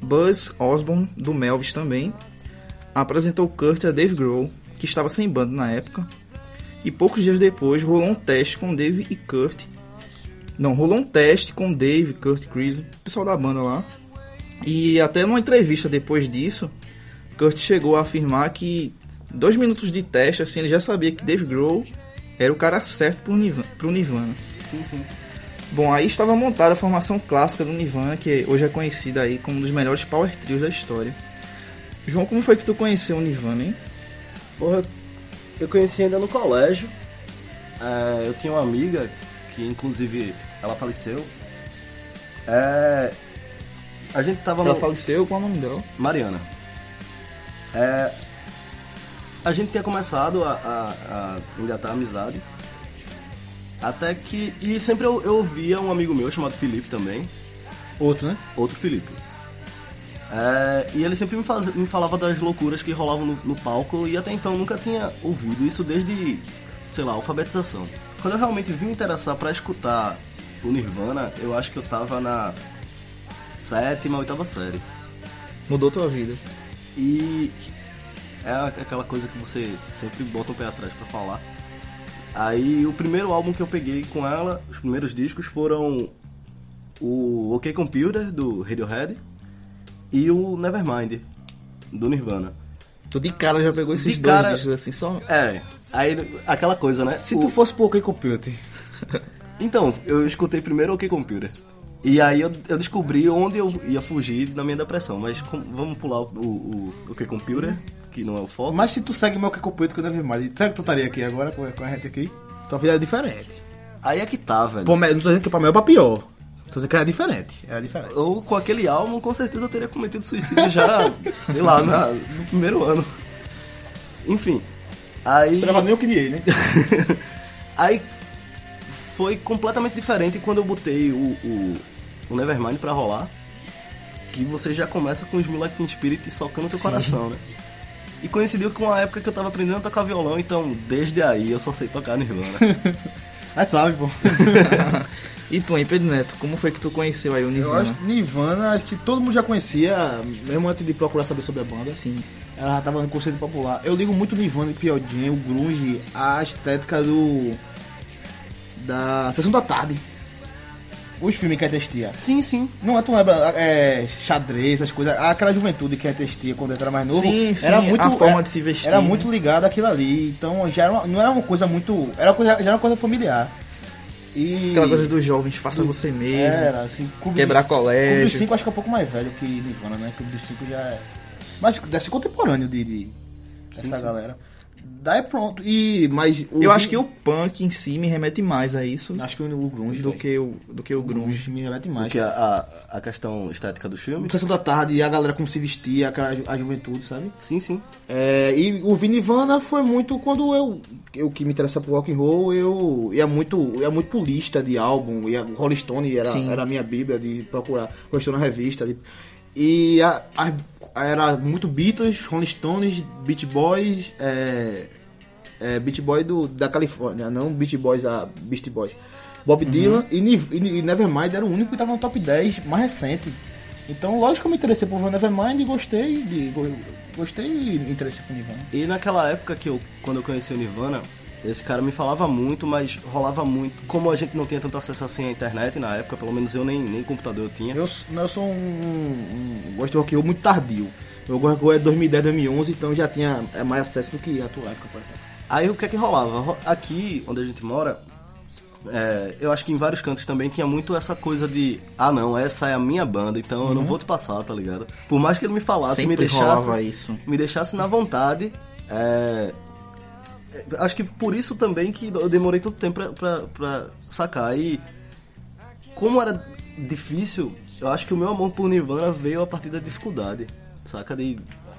Buzz Osborne, do Melvis também, apresentou Kurt a Dave Grohl, que estava sem banda na época, e poucos dias depois rolou um teste com Dave e Kurt. Não, rolou um teste com Dave, Kurt, Chris, o pessoal da banda lá. E até numa entrevista depois disso, Kurt chegou a afirmar que dois minutos de teste, assim, ele já sabia que Dave Grohl era o cara certo pro Nirvana. Pro Nirvana. Sim, sim. Bom, aí estava montada a formação clássica do Nirvana, que hoje é conhecida aí como um dos melhores power trios da história. João, como foi que tu conheceu o Nirvana, hein? Porra, eu conheci ainda no colégio. É, eu tinha uma amiga que, inclusive, ela faleceu. É, a gente tava Ela no... faleceu, qual é o nome dela? Mariana. É, a gente tinha começado a, a, a engatar a amizade. Até que. E sempre eu, eu ouvia um amigo meu chamado Felipe também. Outro, né? Outro Felipe. É, e ele sempre me, faz- me falava das loucuras que rolavam no, no palco e até então nunca tinha ouvido isso desde, sei lá, alfabetização. Quando eu realmente vim me interessar pra escutar o Nirvana, eu acho que eu tava na sétima, oitava série. Mudou tua vida. E é aquela coisa que você sempre bota o pé atrás pra falar. Aí o primeiro álbum que eu peguei com ela, os primeiros discos foram o OK Computer do Radiohead e o Nevermind do Nirvana. Tu de cara já pegou esses De dois cara- discos assim, só. É, aí aquela coisa, né? Se O- tu fosse pro OK Computer, Então, eu escutei primeiro o OK Computer. E aí eu, eu descobri onde eu ia fugir da minha depressão. Mas com- vamos pular o, o, o OK Computer, que não é o foco. mas se tu segue meu OK Computer que eu devo mais, será que tu estaria aqui agora com a gente aqui? Tua vida é diferente. Aí é que tá, velho. Pô, não tô dizendo que pra melhor ou pra pior. Tô dizendo que era diferente. Era diferente. Ou com aquele álbum, com certeza eu teria cometido suicídio já, (laughs) sei lá, na- no primeiro ano. Enfim. Aí. Esperava nem o que criei, né? (laughs) aí foi completamente diferente quando eu botei o, o, o Nevermind pra rolar. Que você já começa com os Teen Spirit socando teu coração, né? E coincidiu com a época que eu tava aprendendo a tocar violão, então desde aí eu só sei tocar Nirvana. (laughs) Mas sabe, pô. E tu, hein, Pedro Neto, como foi que tu conheceu aí o Eu Nirvana? acho que Nirvana, acho que todo mundo já conhecia, mesmo antes de procurar saber sobre a banda. Sim. Ela já tava no conceito popular. Eu ligo muito Nirvana e Jam, o grunge, a estética do... da Sessão da Tarde. Os filmes que a testia. sim, sim. Não é, tu lembra, é, xadrez, essas coisas, aquela juventude que a testia quando eu era mais novo, Sim, sim, era muito, a forma era- de se vestir, Era né? muito ligado àquilo ali, então já era uma- não era uma coisa muito, era uma coisa, já era uma coisa familiar. E Aquela coisa dos jovens, faça você mesmo. Era, assim, Clube Quebrar dos- colégio. Clube dos 5 acho que é um pouco mais velho que Nirvana, né? Clube dos 5 já é. Mas deve ser contemporâneo de, de dessa galera. Daí pronto. E, mas o Eu vi- acho que o punk em si me remete mais a isso Acho que o grunge do que o, do que o grunge. grunge me remete mais. Porque a, a, a questão estética do filme. Sessão da tarde e a galera como se vestia, aquela ju- a juventude, sabe? Sim, sim. É, e o Vinivana foi muito quando eu, eu que me interessa por rock and roll, eu ia muito, ia muito por lista de álbum, ia, o Rolling Stone era, Sim. era a minha bíblia de procurar, Rolling Stone na revista. de- e a- a- era muito Beatles, Rolling Stones, Beach Boys, é, é, Beach Boy do, da Califórnia, não Beach Boys, a Beast Boys. Bob Dylan e, e, e Nevermind era o único que estava no top 10 mais recente. Então, lógico que eu me interessei por Nevermind e gostei de. go- Gostei e me interessei por Nirvana. E naquela época que eu, quando eu conheci o Nirvana, esse cara me falava muito, mas rolava muito. Como a gente não tinha tanto acesso assim à internet na época, pelo menos eu nem, nem computador eu tinha. Eu, eu sou um, um gosto de rock muito tardio. Eu gosto de rock é 2010, 2011, então já tinha é, mais acesso do que a tua época. por exemplo. Aí o que é que rolava? Ro- Aqui, onde a gente mora, é, eu acho que em vários cantos também tinha muito essa coisa de ah não, essa é a minha banda, então eu não vou te passar, tá ligado? Por mais que ele me falasse, Sempre me deixasse, isso. me deixasse na vontade, é, acho que por isso também que eu demorei tanto tempo pra, pra, pra sacar. E como era difícil, eu acho que o meu amor por Nirvana veio a partir da dificuldade, saca? De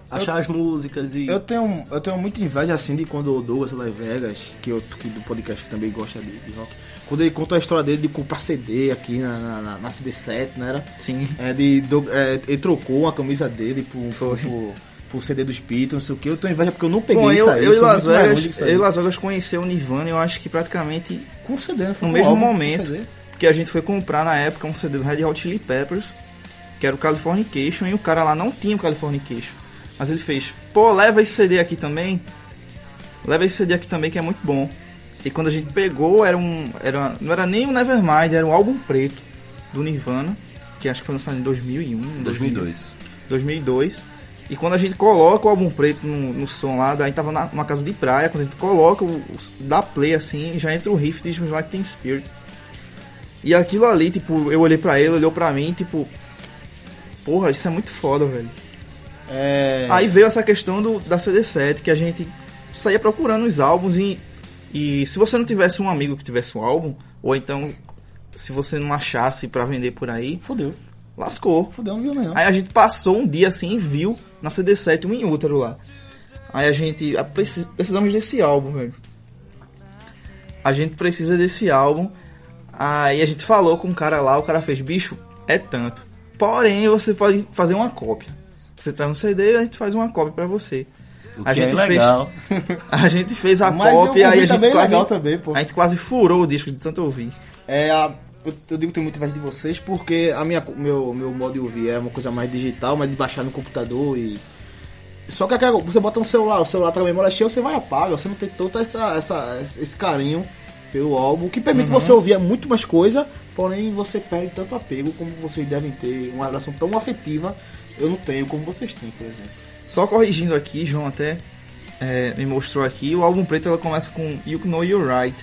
achar as músicas e... Eu tenho, eu tenho muita inveja assim de quando o Douglas Las Vegas, que, eu, que do podcast que também gosta de, de rock, quando ele conta a história dele de comprar CD aqui na, na, na- na CD7, né? Era? Sim. É, de, do- é, ele trocou a camisa dele por, Foi. por, por, por CD dos Beatles, não sei o que. Eu tenho inveja porque eu não peguei Bom, isso eu, aí. eu e sou Las Vegas, eu e Las Vegas conheceu o Nirvana, eu acho que praticamente Com CD? Foi no mesmo álbum, momento que a gente foi comprar na época um CD do Red Hot Chili Peppers, que era o Californication, e o cara lá não tinha o Californication. Mas ele fez, pô, leva esse CD aqui também. Leva esse CD aqui também que é muito bom. E quando a gente pegou, era um. Era, não era nem um Nevermind, era um álbum preto do Nirvana, que acho que foi lançado em 2001, 2002. 2002. E quando a gente coloca o álbum preto no, no som lá, daí tava na, numa casa de praia, quando a gente coloca, o, o- dá play assim, já entra o riff de Smells Like Teen Spirit. E aquilo ali, tipo, eu olhei pra ele, olhou pra mim, tipo, porra, isso é muito foda, velho. É, Aí veio essa questão do, da CD7, que a gente saía procurando os álbuns e, e se você não tivesse um amigo que tivesse um álbum, ou então se você não achasse pra vender por aí, Fudeu. lascou. Fudeu, não viu não. Aí a gente passou um dia assim e viu na CD7 um em útero lá. Aí a gente. ah, preci- precisamos desse álbum, velho. A gente precisa desse álbum. Aí a gente falou com o cara lá, o cara fez, bicho, é tanto. Porém, você pode fazer uma cópia. Você traz um CD e a gente faz uma cópia pra você. O A que é gente legal. (laughs) A gente fez a Mas cópia aí a é gente bem quase legal também, pô. a gente quase furou o disco de tanto ouvir. É, a- eu, eu digo que tenho muita inveja de vocês porque a minha, meu, meu modo de ouvir é uma coisa mais digital, mais de baixar no computador e. Só que aquela- você bota no celular, o celular tá com a memória cheia, você vai e apaga, você não tem todo essa, essa, esse carinho pelo álbum, que permite você ouvir muito mais coisa, porém você perde tanto apego como vocês devem ter, uma relação tão afetiva, eu não tenho como vocês têm, por exemplo. Só corrigindo aqui, João até é, me mostrou aqui, o álbum preto ela começa com You Know You're Right.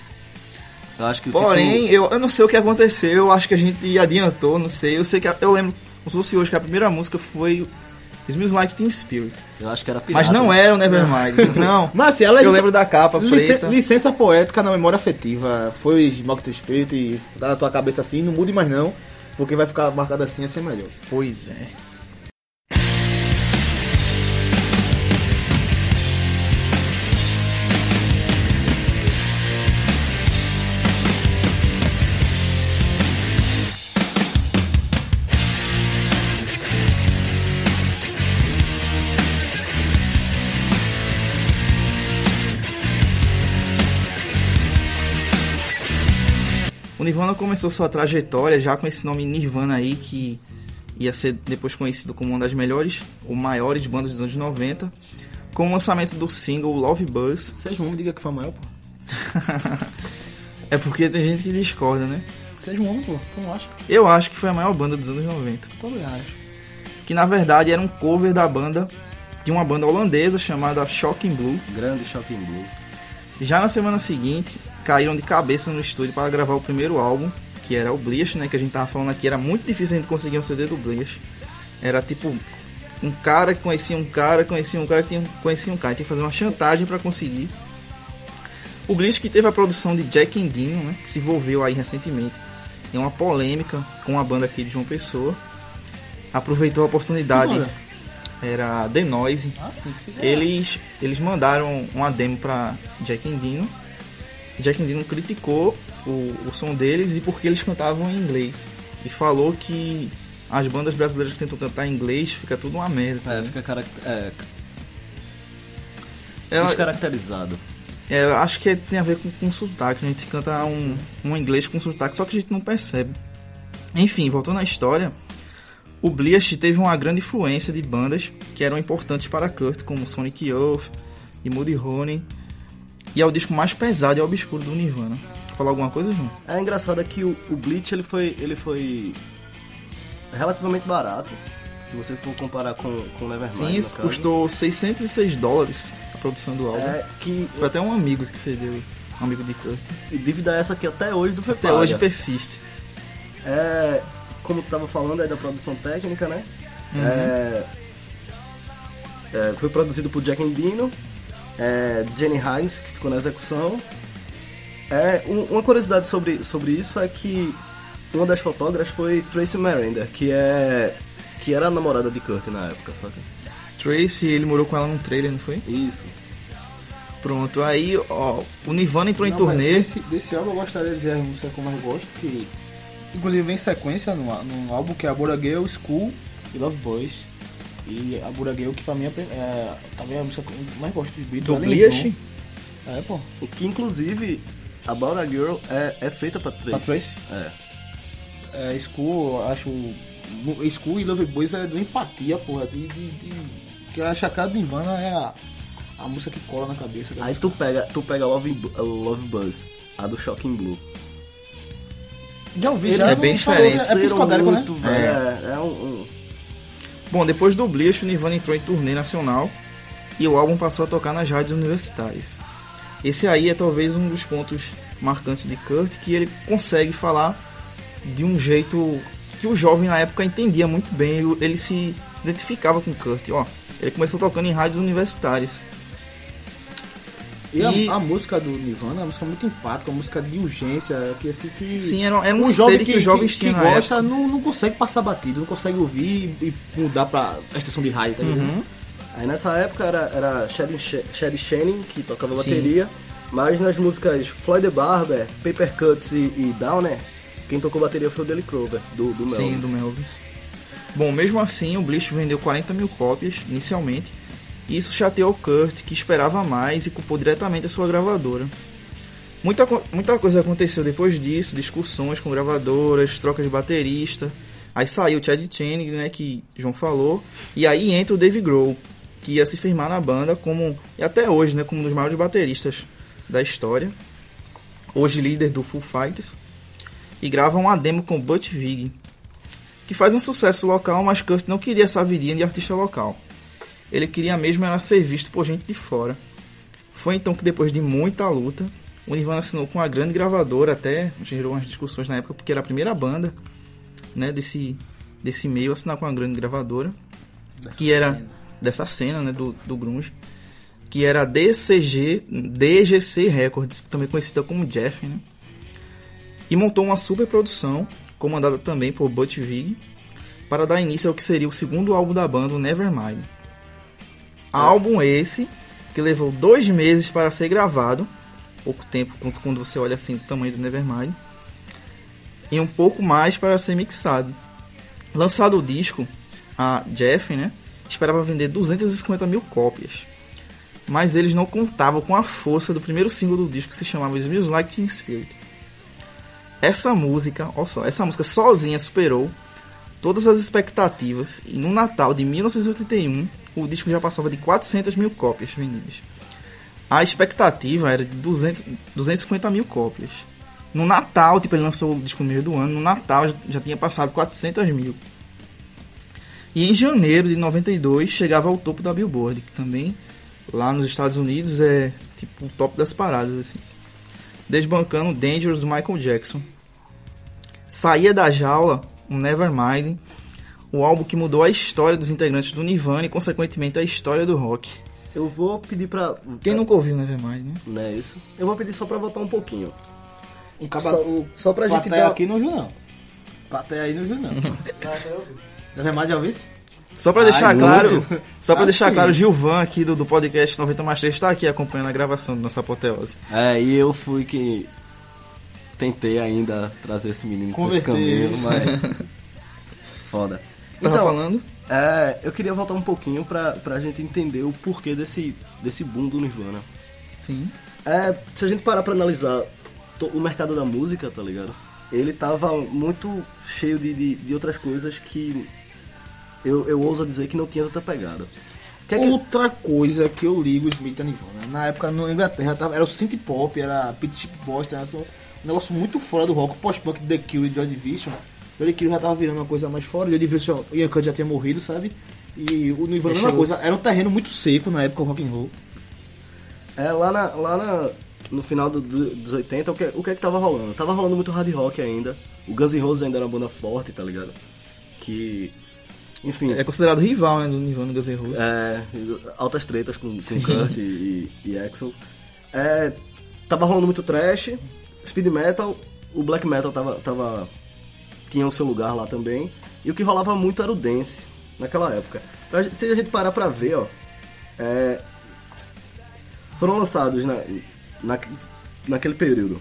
Eu acho que Porém, eu, eu não sei o que aconteceu, eu acho que a gente adiantou, não sei. Eu sei que a- eu lembro, como se fosse hoje, que a primeira música foi Smells Like Teen Spirit. eu acho que era pirata. Mas não era o Nevermind, (laughs) não. Mas assim, ela é eu lembro da capa Licen- preta. licença poética na memória afetiva. Foi Smoke the Spirit e dá na tua cabeça assim, não mude mais não, porque vai ficar marcado assim, assim é melhor. Pois é. O Nirvana começou sua trajetória já com esse nome Nirvana aí, que ia ser depois conhecido como uma das melhores ou maiores bandas dos anos 90, com o lançamento do single Love Buzz. Seja um homem, diga que foi a maior, pô. (laughs) É porque tem gente que discorda, né? Seja um homem, pô. Tu não acha? Eu acho que foi a maior banda dos anos 90. Também acho. Que na verdade era um cover da banda, de uma banda holandesa chamada Shocking Blue. Grande Shopping Blue. Já na semana seguinte, caíram de cabeça no estúdio para gravar o primeiro álbum, que era o Bleach, né? Que a gente tava falando aqui, era muito difícil a gente conseguir um CD do Bleach. Era tipo um cara que conhecia um cara, conhecia um cara que conhecia um cara. Tinha que fazer uma chantagem para conseguir. O Bleach que teve a produção de Jack Endino, né? Que se envolveu aí recentemente em uma polêmica com a banda aqui de João Pessoa. Aproveitou a oportunidade. Olha. Era The Noise. Ah, sim, Eles, eles mandaram uma demo pra Jack Endino. Jack Endino criticou o, o som deles e porque eles cantavam em inglês. E falou que as bandas brasileiras que tentam cantar em inglês fica tudo uma merda. É, fica carac... é, Ela- descaracterizado. é, acho que tem a ver com, com sotaque. A gente canta um, um inglês com sotaque, só que a gente não percebe. Enfim, voltando à história, o Bleach teve uma grande influência de bandas que eram importantes para Kurt, como Sonic Youth e Muddy Honey. E é o disco mais pesado e obscuro do Nirvana. Quer falar alguma coisa, João? É engraçado é que o, o Bleach ele foi, ele foi relativamente barato. Se você for comparar com, com o Nevermind. Sim, isso custou 606 dólares a produção do álbum. É que Foi até um amigo que cedeu, um amigo de Kurt. e dívida essa que até hoje não foi Até paga. hoje persiste. É, como tu tava falando aí da produção técnica, né? Uhum. É, é, foi produzido por Jack Endino, é, Jenny Hines, que ficou na execução. É, um- uma curiosidade sobre, sobre isso é que uma das fotógrafas foi Tracy Miranda, que é que era a namorada de Kurt na época, sabe? Tracy, ele morou com ela num trailer, não foi? Isso. Pronto, aí, ó, o Nirvana entrou em Não, mas turnê. Desse, desse álbum eu gostaria de dizer a música que eu mais gosto, que inclusive vem em sequência no, no álbum, que é a Bora Girl, School e Love Boys. E a Bora Girl, que pra mim é, é talvez a música que eu mais gosto de Beatles. Do é Bleach? É, pô. E que inclusive a Girl é, é feita pra Tracy. Pra Tracy? É. É, School, eu acho. School e Love Boys é do empatia, porra. De, de, de- que a chacada do Nirvana é a, a música que cola na cabeça. Aí tu pega, tu pega Love, Love Buzz, a do Shocking Blue. já ouvi, Ele já. é bem não falou, diferente. É psicodélico, né? muito, velho. É, é um, um- Bom, depois do Bleach, o Nirvana entrou em turnê nacional e o álbum passou a tocar nas rádios universitárias. Esse aí é talvez um dos pontos marcantes de Kurt, que ele consegue falar de um jeito que o jovem na época entendia muito bem, ele, se, se identificava com Kurt. Ó, ele começou tocando em rádios universitárias. E, a- E- A, música do Nirvana é uma música muito empática, uma música de urgência, que assim que. Sim, era, era um um jovem que, que, os jovens que, que gosta não, não consegue passar batido, não consegue ouvir e, e mudar pra a estação de rádio, tá ligado? Uhum. Aí nessa época era, era Shady, Sh- Shady Shannon que tocava Sim. bateria, mas nas músicas Floyd the Barber, Paper Cuts e, e Downer, quem tocou bateria foi o Deli Crover, do, do Sim, Melvins. do Melvins. Bom, mesmo assim, o Bleach vendeu 40 mil cópias inicialmente, isso chateou Kurt, que esperava mais e culpou diretamente a sua gravadora. Muita, muita coisa aconteceu depois disso, discussões com gravadoras, trocas de baterista. Aí saiu o Chad Channing, né, que João falou, e aí entra o Dave Grohl, que ia se firmar na banda como, e até hoje, né, como um dos maiores bateristas da história. Hoje líder do Full Fighters. E grava uma demo com Butch Vig, que faz um sucesso local, mas Kurt não queria essa vidinha de artista local. Ele queria mesmo era ser visto por gente de fora. Foi então que depois de muita luta, o Nirvana assinou com uma grande gravadora, até gerou umas discussões na época, porque era a primeira banda né, desse, desse meio a assinar com uma grande gravadora, que era dessa cena né, do, do grunge, que era a DCG, DGC Records, também conhecida como Jeff, né? E montou uma super produção, comandada também por Butch Vig, para dar início ao que seria o segundo álbum da banda, o Nevermind. Álbum esse que levou dois meses para ser gravado, pouco tempo quando- quando você olha assim o tamanho do Nevermind, e um pouco mais para ser mixado. Lançado o disco, a Jeff, né, esperava vender 250 mil cópias, mas eles não contavam com a força do primeiro single do disco que se chamava Smells Like Teen Spirit. Essa música, olha só, essa música sozinha superou todas as expectativas. E no Natal de 1981 o disco já passava de 400 mil cópias vendidas. A expectativa era de 200, 250 mil cópias. No Natal, tipo, ele lançou o disco no meio do ano, no Natal já, tinha passado 400 mil. E em janeiro de 92 chegava ao topo da Billboard, que também lá nos Estados Unidos é tipo o top das paradas, assim. Desbancando Dangerous do Michael Jackson. Saía da jaula um Nevermind, o álbum que mudou a história dos integrantes do Nirvana e consequentemente a história do rock. Eu vou pedir pra. Quem nunca ouviu Nevermind, né? Não é isso? Eu vou pedir só pra voltar um pouquinho. Um caba... Só- o só pra gente dar- aqui não viu, não. Plateia aí não viu, não. (laughs) Nevermind já ouviu? Só pra Ai, deixar muito. claro, só pra Ah, deixar sim. claro, Gilvan aqui do, do podcast 90 mais 3 está aqui acompanhando a gravação do nossa apoteose. É, e eu fui que tentei ainda trazer esse menino pra esse caminho, mas. (laughs) Foda. Tava falando? É, eu queria voltar um pouquinho pra, pra gente entender o porquê desse, desse boom do Nirvana. Sim. É, se a gente parar pra analisar to- o mercado da música, tá ligado? Ele tava muito cheio de, de, de outras coisas que eu, eu ouso dizer que não tinha tanta pegada. Que é que- Outra coisa que eu ligo Smith a Nirvana. Na época na Inglaterra tava, era o synth pop, era Pit Chip Boston, era um negócio muito fora do rock, post-punk The Cure e Joy Division. Joy Division já tava virando uma coisa mais fora, Joy Division, o Ian já tinha morrido, sabe? E o Nirvana mesma coisa, era um terreno muito seco na época o rock and roll. É, lá, na, lá na- no final do- do- dos 80, o que, o que é que tava rolando? Tava rolando muito hard rock ainda. O Guns N' Roses ainda era uma banda forte, tá ligado? Que. Enfim. É considerado rival, né, do Nirvana Guns N' Roses. É, altas tretas com, com Kurt e, e Axel. É, tava rolando muito trash, speed metal, o black metal tava, tava, tinha o seu lugar lá também. E o que rolava muito era o dance naquela época. Se a gente parar pra ver, ó, é, foram lançados na, na, naquele período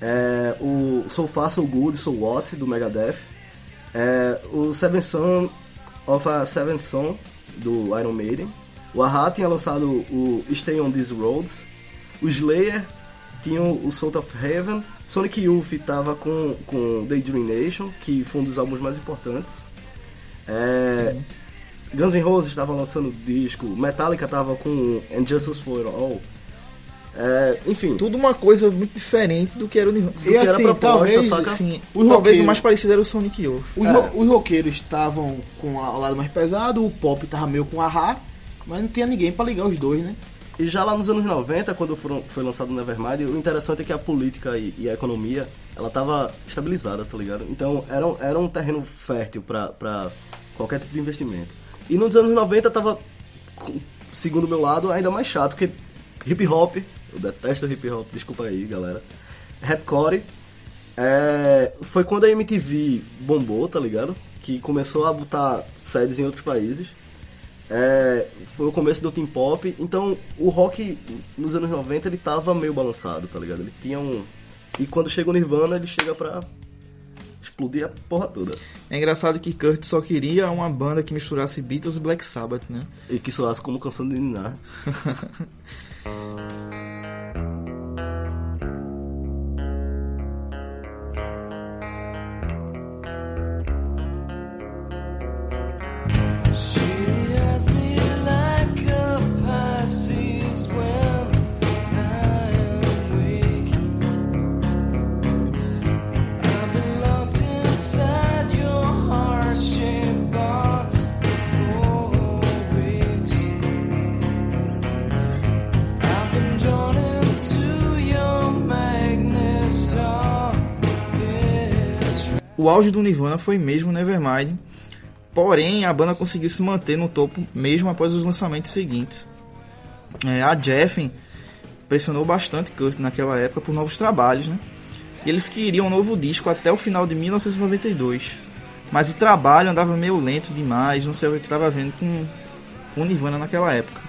é, o So Far So Good, So What, do Megadeth, é, o Seven Son of a Seventh Son, do Iron Maiden, o Aha tinha lançado o Stay On These Roads, o Slayer tinha o Salt of Heaven, Sonic Youth tava com, com Daydream Nation, que foi um dos álbuns mais importantes, é, Guns N' Roses estava lançando disco, Metallica tava com And Justice For All, é, enfim, Tudo uma coisa muito diferente do que era o Nirvana. E que era assim, proposta, talvez, saca? Sim, Os talvez o mais parecido era o Sonic Youth. Os, É. ro- os roqueiros estavam com o lado mais pesado, o pop tava meio com a ra, mas não tinha ninguém pra ligar os dois, né? E já lá nos anos 90, quando foi lançado o Nevermind, o interessante é que a política e, a economia, ela tava estabilizada, tá ligado? Então era, um- era um terreno fértil pra qualquer tipo de investimento. E nos anos 90 tava, segundo o meu lado, ainda mais chato, porque hip hop, eu detesto hip hop, desculpa aí galera, rapcore, é, foi quando a MTV bombou, tá ligado? Que começou a botar sedes em outros países. É, foi o começo do Teen Pop, então o rock nos anos 90 ele tava meio balançado, tá ligado? Ele tinha um. E quando chega o Nirvana, ele chega pra explodir a porra toda. É engraçado que Kurt só queria uma banda que misturasse Beatles e Black Sabbath, né? E que soasse como canção de Ninar. (laughs) O auge do Nirvana foi mesmo Nevermind, porém a banda conseguiu se manter no topo mesmo após os lançamentos seguintes. É, a Jeffen pressionou bastante Kurt naquela época por novos trabalhos, né? E eles queriam um novo disco até o final de 1992. Mas o trabalho andava meio lento demais, não sei o que estava vendo com o Nirvana naquela época.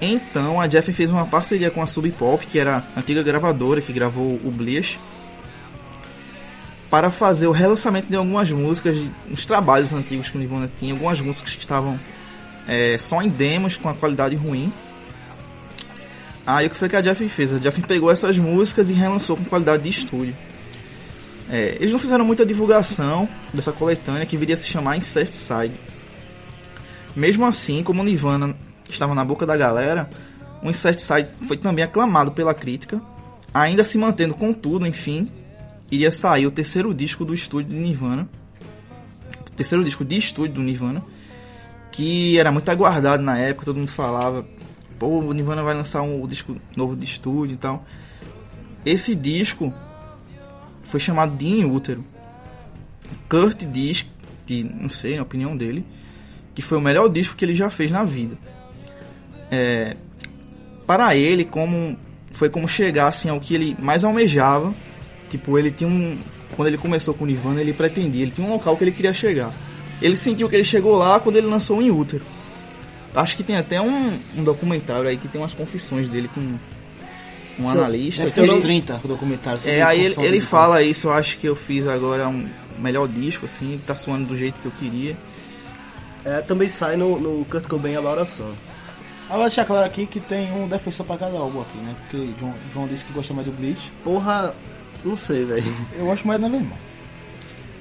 Então a Jeffen fez uma parceria com a Sub Pop, que era a antiga gravadora que gravou o Bleach, para fazer o relançamento de algumas músicas, uns trabalhos antigos que o Nirvana tinha, algumas músicas que estavam é, só em demos com a qualidade ruim. Aí o que foi que a Jeff fez? A Jeff pegou essas músicas e relançou com qualidade de estúdio. É, eles não fizeram muita divulgação dessa coletânea que viria a se chamar Incest Side. Mesmo assim, como o Nirvana estava na boca da galera, o Incest Side foi também aclamado pela crítica, ainda se mantendo contudo, enfim, iria sair o terceiro disco do estúdio de Nirvana. O terceiro disco de estúdio do Nirvana. Que era muito aguardado na época, todo mundo falava. Pô, o Nirvana vai lançar um disco novo de estúdio e tal. Esse disco foi chamado de In Útero. Kurt diz, que não sei, na opinião dele, que foi o melhor disco que ele já fez na vida. É, para ele, como foi como chegar assim, ao que ele mais almejava Tipo, ele tinha um. Quando ele começou com o Nirvana, ele pretendia, ele tinha um local que ele queria chegar. Ele sentiu que ele chegou lá quando ele lançou o In Útero. Acho que tem até um, um documentário aí que tem umas confissões dele com um analista. É ele- os 30 o documentário. é, aí ele, ele fala isso, eu acho que eu fiz agora um melhor disco, assim, tá soando do jeito que eu queria. É, também sai no, no Kurt Cobain a Laura Sun. Ah, vou deixar claro aqui que tem um defensor pra cada álbum aqui, né? Porque João, João disse que gosta mais do Bleach. Porra, não sei, velho. Eu gosto mais do Nevermind.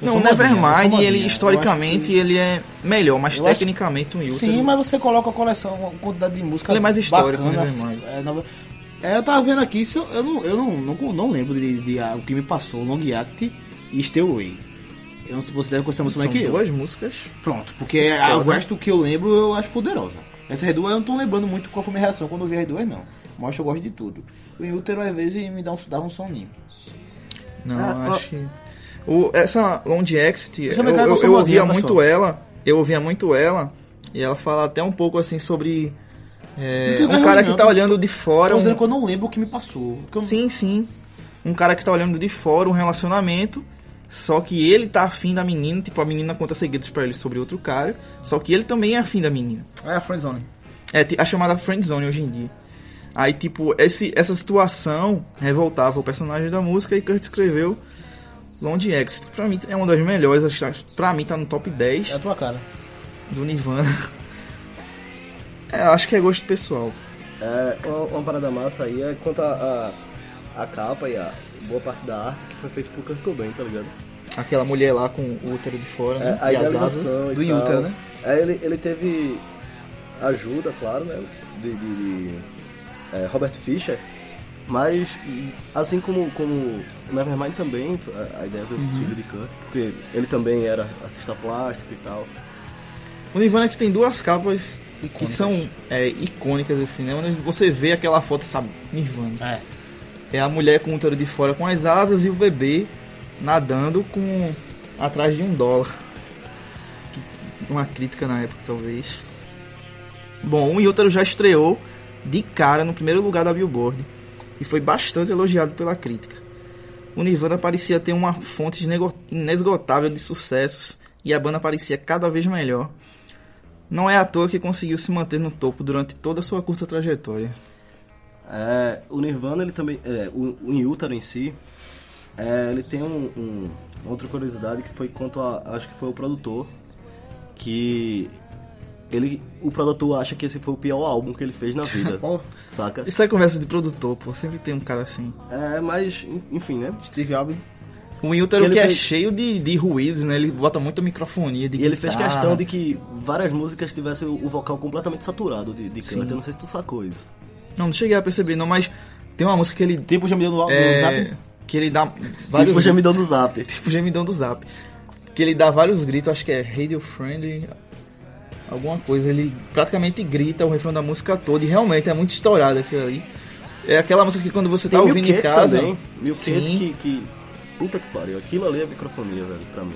Eu Não, o eu Nevermind, ele Eu historicamente acho que- ele é melhor, mas Eu acho- tecnicamente o In Útero... Sim, mas você coloca a coleção, uma quantidade de música Ele é mais histórico, bacana, Nevermind. É, nova- é, eu tava vendo aqui, se eu, eu, não, eu não, não, não lembro de, de, ah, o que me passou, Long Act e Stay Eu não sei se você deve conhecer a música São mais que eu. duas músicas. Pronto, porque a- o resto que eu lembro eu acho poderosa. Essas duas eu não tô lembrando muito qual foi a minha reação quando eu vi as duas, não. Mas eu gosto de tudo. O Inútero às vezes me dá um, dava um soninho. Não, Ah, acho que. O, essa Long Exit, eu, eu eu, eu ouvia pessoal. muito ela. Eu ouvia muito ela. E ela fala até um pouco assim sobre. é, um cara que tá olhando de fora. Tô um- dizendo que eu não lembro o que me passou. Que eu- Sim, sim. Um cara que tá olhando de fora um relacionamento. Só que ele tá afim da menina. Tipo, a menina conta segredos pra ele sobre outro cara. Só que ele também é afim da menina. É a Friendzone. É a chamada friendzone hoje em dia. Aí, tipo, esse, essa situação revoltava o personagem da música e Kurt escreveu Long Exit. Pra mim é uma das melhores, acho que- pra mim tá no top 10 É a tua cara. do Nirvana. (laughs) É, acho que é gosto pessoal. É, uma, uma parada massa aí é quanto a, a, a capa e a boa parte da arte que foi feito por Kurt Cobain, tá ligado? Aquela mulher lá com o útero de fora, É, né? a e as asas. idealização do. Inútero, né? É, ele, ele teve ajuda, claro, né? De, de- de, é, Robert Fischer. Mas, assim como, como o Nevermind também, a, a ideia Uhum. surgiu de Kurt, porque ele também era artista plástico e tal. O Nirvana que tem duas capas que Icônicas. são é, icônicas, assim, né? Onde você vê aquela foto, sabe? Nirvana. É. É a mulher com o útero de fora com as asas e o bebê nadando com atrás de um dólar. Que- Uma crítica na época, talvez. Bom, o Útero já estreou de cara no primeiro lugar da Billboard e foi bastante elogiado pela crítica. O Nirvana parecia ter uma fonte inesgotável de sucessos e a banda parecia cada vez melhor. Não é à toa que conseguiu se manter no topo durante toda a sua curta trajetória. É, o Nirvana, ele também. É, o, o In Utero em si, É, ele tem um, um- outra curiosidade que foi quanto a. Acho que foi o produtor. Que. Ele, o produtor acha que esse foi o pior álbum que ele fez na vida. (laughs) Saca? Isso é conversa de produtor, pô. Sempre tem um cara assim. É, mas, enfim, né? Steve Albin. O Wilter Que que, é fez- cheio de, de ruídos, né? Ele bota muita microfonia de E ele fez guitarra. questão de que várias músicas tivessem o vocal completamente saturado de, de. Kurt. Eu não sei se tu sacou isso. Não, não cheguei a perceber, não, mas tem uma música que ele. Tipo gemidão do, do É, Zap. que ele dá vários. Tipo gemidão do Zap. (laughs) tipo gemidão do zap. Que ele dá vários gritos, acho que é Radio Friendly, alguma coisa. Ele praticamente grita o refrão da música toda e realmente é muito estourado aquilo ali. É aquela música que quando você tá Tem ouvindo em casa. também. Milk Sim. que, que... Puta que pariu. Aquilo ali é microfonia, velho, pra mim.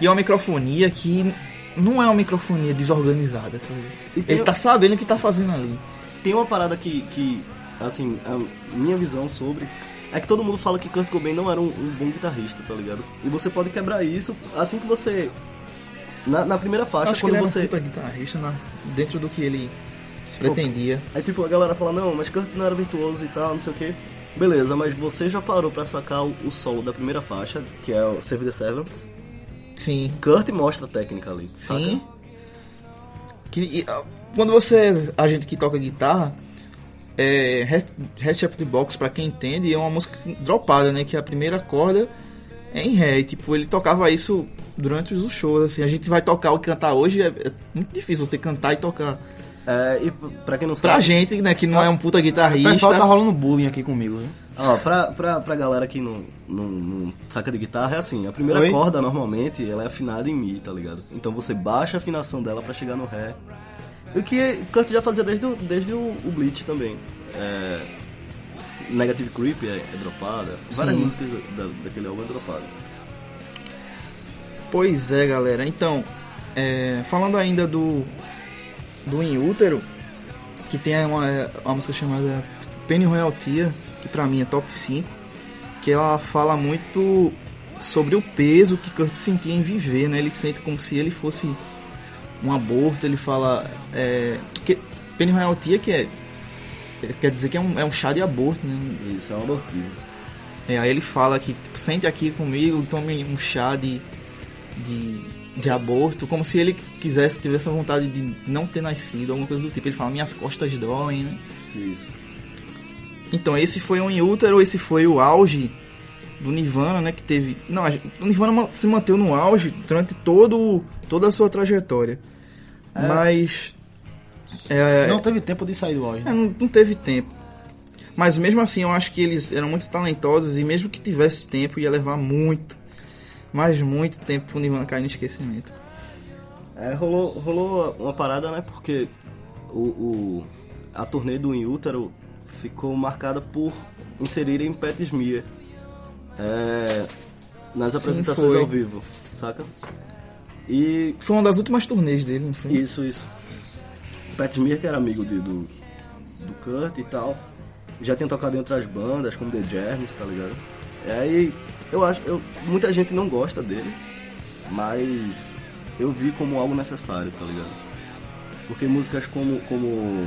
E é uma microfonia que não é uma microfonia desorganizada, tá ligado? Ele tá sabendo o que tá fazendo ali. Tem uma parada que, que, assim, a minha visão sobre é que todo mundo fala que Kurt Cobain não era um, um bom guitarrista, tá ligado? E você pode quebrar isso assim que você. Na, na primeira faixa, Acho que quando ele você. era um puta guitarrista na- dentro do que ele pretendia. Aí tipo, a galera fala, não, mas Kurt não era virtuoso e tal, não sei o que. Beleza, mas você já parou pra sacar o, o solo da primeira faixa, que é o Save the Seventh. Sim. Kurt mostra a técnica ali. Sim. saca? Que, ah, quando você. A gente que toca guitarra. É, Head- the Box, pra quem entende, é uma música dropada, né? Que a primeira corda é em Ré. E, tipo, ele tocava isso durante os shows. Assim, a gente vai tocar o que cantar hoje. É, é muito difícil você cantar e tocar. É, e pra quem não Pra sabe. gente, né? Que não é um puta O guitarrista. pessoal tá rolando bullying aqui comigo, viu? Ó, pra, pra, pra galera que não, não, não saca de guitarra, é assim, a primeira Oi? corda, normalmente, ela é afinada em Mi, tá ligado? Então você baixa a afinação dela pra chegar no Ré. O que Kurt já fazia desde, o- desde o, o Bleach também. É, Negative Creep é, é dropada. Várias Sim. músicas da, daquele álbum é dropada. Pois é, galera. Então, é, falando ainda do do In Útero, que tem uma, uma música chamada Penny Royal Tia, que pra mim é top 5, que ela fala muito sobre o peso que Kurt sentia em viver, né? Ele sente como se ele fosse um aborto, ele fala é, que Penny Royal Tia que é quer dizer que é um, é um chá de aborto, né? Isso, é um abortivo. É, aí ele fala que tipo, sente aqui comigo, tome um chá de, de, de aborto, como se ele quisesse, tivesse a vontade de não ter nascido, alguma coisa do tipo. Ele fala, minhas costas doem, né? Isso. Então, esse foi um em útero, esse foi o auge do Nirvana, né? Que teve. Não, o Nirvana se manteve no auge durante todo, toda a sua trajetória. Mas. É, Não teve tempo de sair do auge. é, né? não, não teve tempo. Mas mesmo assim, eu acho que eles eram muito talentosos e mesmo que tivesse tempo, ia levar muito, mas muito tempo pro Nirvana cair no esquecimento. É, rolou, rolou uma parada, né? Porque o, o- a turnê do In Utero ficou marcada por inserirem Pat Smear é, nas Sim, apresentações foi. ao vivo, saca? E Foi uma das últimas turnês dele, não foi? isso, isso. Pat Smear, que era amigo de- do, do Kurt e tal, já tinha tocado em outras bandas, como The Germs, tá ligado? E aí, eu acho, eu, muita gente não gosta dele, mas eu vi como algo necessário, tá ligado? Porque músicas como, como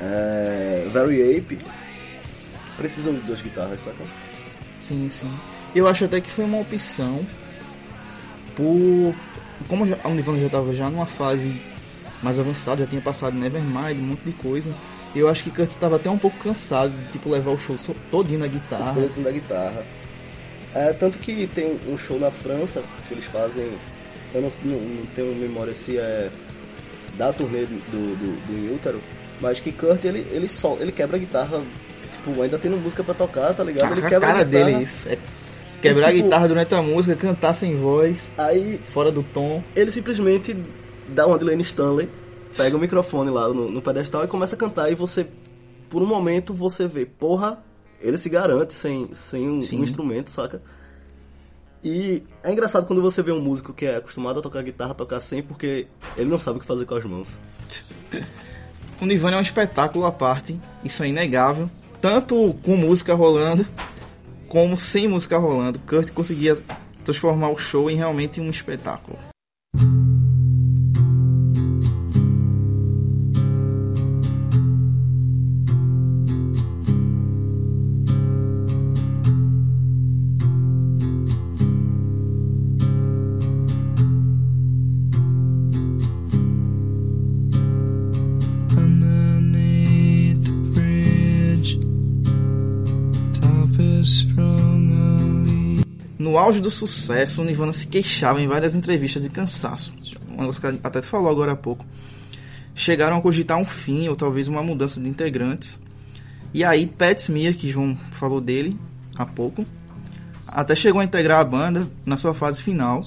é, Very Ape precisam de duas guitarras, saca? Sim, sim. Eu acho até que foi uma opção por. Como já, o Nirvana já estava já numa fase mais avançada, já tinha passado Nevermind, um monte de coisa. Eu acho que Kurt estava até um pouco cansado de tipo, levar o show todinho na guitarra. da guitarra. É, tanto que tem um show na França que eles fazem. Eu não, não, não tenho memória se é da turnê do, do, do, Utero, mas que Kurt ele, ele, só, ele quebra a guitarra. Tipo, ainda tendo música pra tocar, tá ligado? ele a quebra cara a guitarra. dele é isso. É quebrar E, tipo, a guitarra durante a música, cantar sem voz, Aí fora do tom. ele simplesmente dá uma de Lenny Stanley, pega o microfone lá no, no pedestal e começa a cantar e você, por um momento, você vê, porra, ele se garante sem, sem um, um instrumento, saca? E é engraçado quando você vê um músico que é acostumado a tocar guitarra, tocar sem, porque ele não sabe o que fazer com as mãos. (laughs) O Nirvana é um espetáculo à parte, isso é inegável. Tanto com música rolando, como sem música rolando. Kurt conseguia transformar o show em realmente um espetáculo. No auge do sucesso, o Nirvana se queixava em várias entrevistas de cansaço. Um negócio que até falou agora há pouco. Chegaram a cogitar um fim ou talvez uma mudança de integrantes. E aí, Pat Smear, que João falou dele há pouco, até chegou a integrar a banda na sua fase final.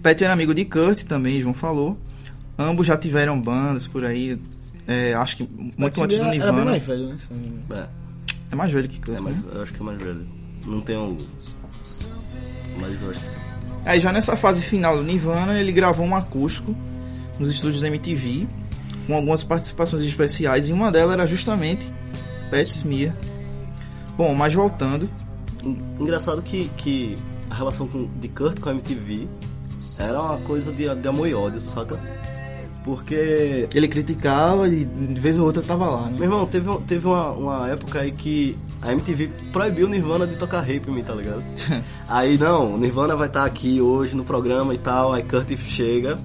Pat era amigo de Kurt também, João falou. Ambos já tiveram bandas por aí. é, acho que muito antes do Era bem Nirvana. mais velho, né? É, É mais velho que Kurt. é mais, né? eu acho que é mais velho. Não tenho. Aí já nessa fase final do Nirvana, ele gravou um acústico nos estúdios da MTV, com algumas participações especiais, e uma delas era justamente Pat Smear. Bom, mas voltando, En- Engraçado que, que a relação com, de Kurt com a MTV era uma coisa de, de amor e ódio, saca? Porque ele criticava e de vez ou outra tava lá, né? Meu irmão, teve, teve uma, uma época aí que a MTV proibiu o Nirvana de tocar Rape Me, tá ligado? (laughs) aí não, o Nirvana vai estar aqui hoje no programa e tal, aí Kurt chega,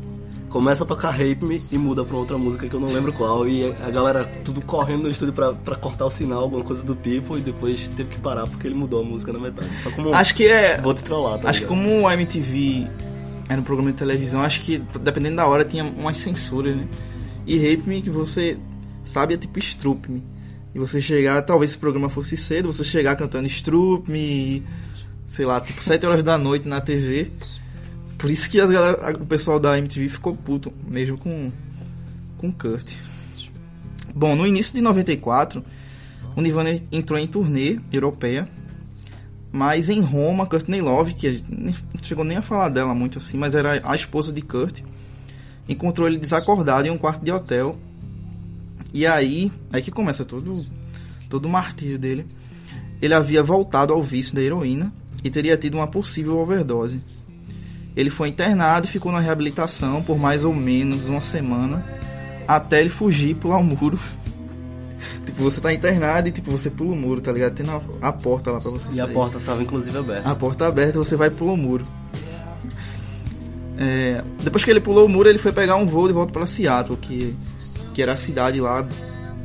começa a tocar Rape Me e muda pra outra música que eu não lembro qual, e a galera tudo correndo no estúdio pra, pra cortar o sinal, alguma coisa do tipo, e depois teve que parar porque ele mudou a música na metade. Só como Acho que é. vou te trollar, tá Acho que como a MTV era um programa de televisão, acho que dependendo da hora tinha umas censuras, né? E Rape Me, que você sabe, é tipo Strup Me. E você chegar, talvez se o programa fosse cedo, você chegar cantando Strup Me, sei lá, tipo 7 horas da noite na TV. Por isso que galera, o pessoal da MTV ficou puto, mesmo com, com Kurt. Bom, no início de 94, o Nirvana entrou em turnê europeia mas em Roma, Courtney Love, que a gente não chegou nem a falar dela muito assim, mas era a esposa de Kurt, encontrou ele desacordado em um quarto de hotel. E aí, aí que começa todo, todo o martírio dele. Ele havia voltado ao vício da heroína e teria tido uma possível overdose. Ele foi internado e ficou na reabilitação por mais ou menos uma semana, até ele fugir e pular o muro. (laughs) tipo, você tá internado e tipo, você pula o muro, tá ligado? Tem a porta lá pra você E a sair. porta tava inclusive aberta. A porta aberta, você vai e pula o muro. É, depois que ele pulou o muro, ele foi pegar um voo de volta para Seattle, que, que era a cidade lá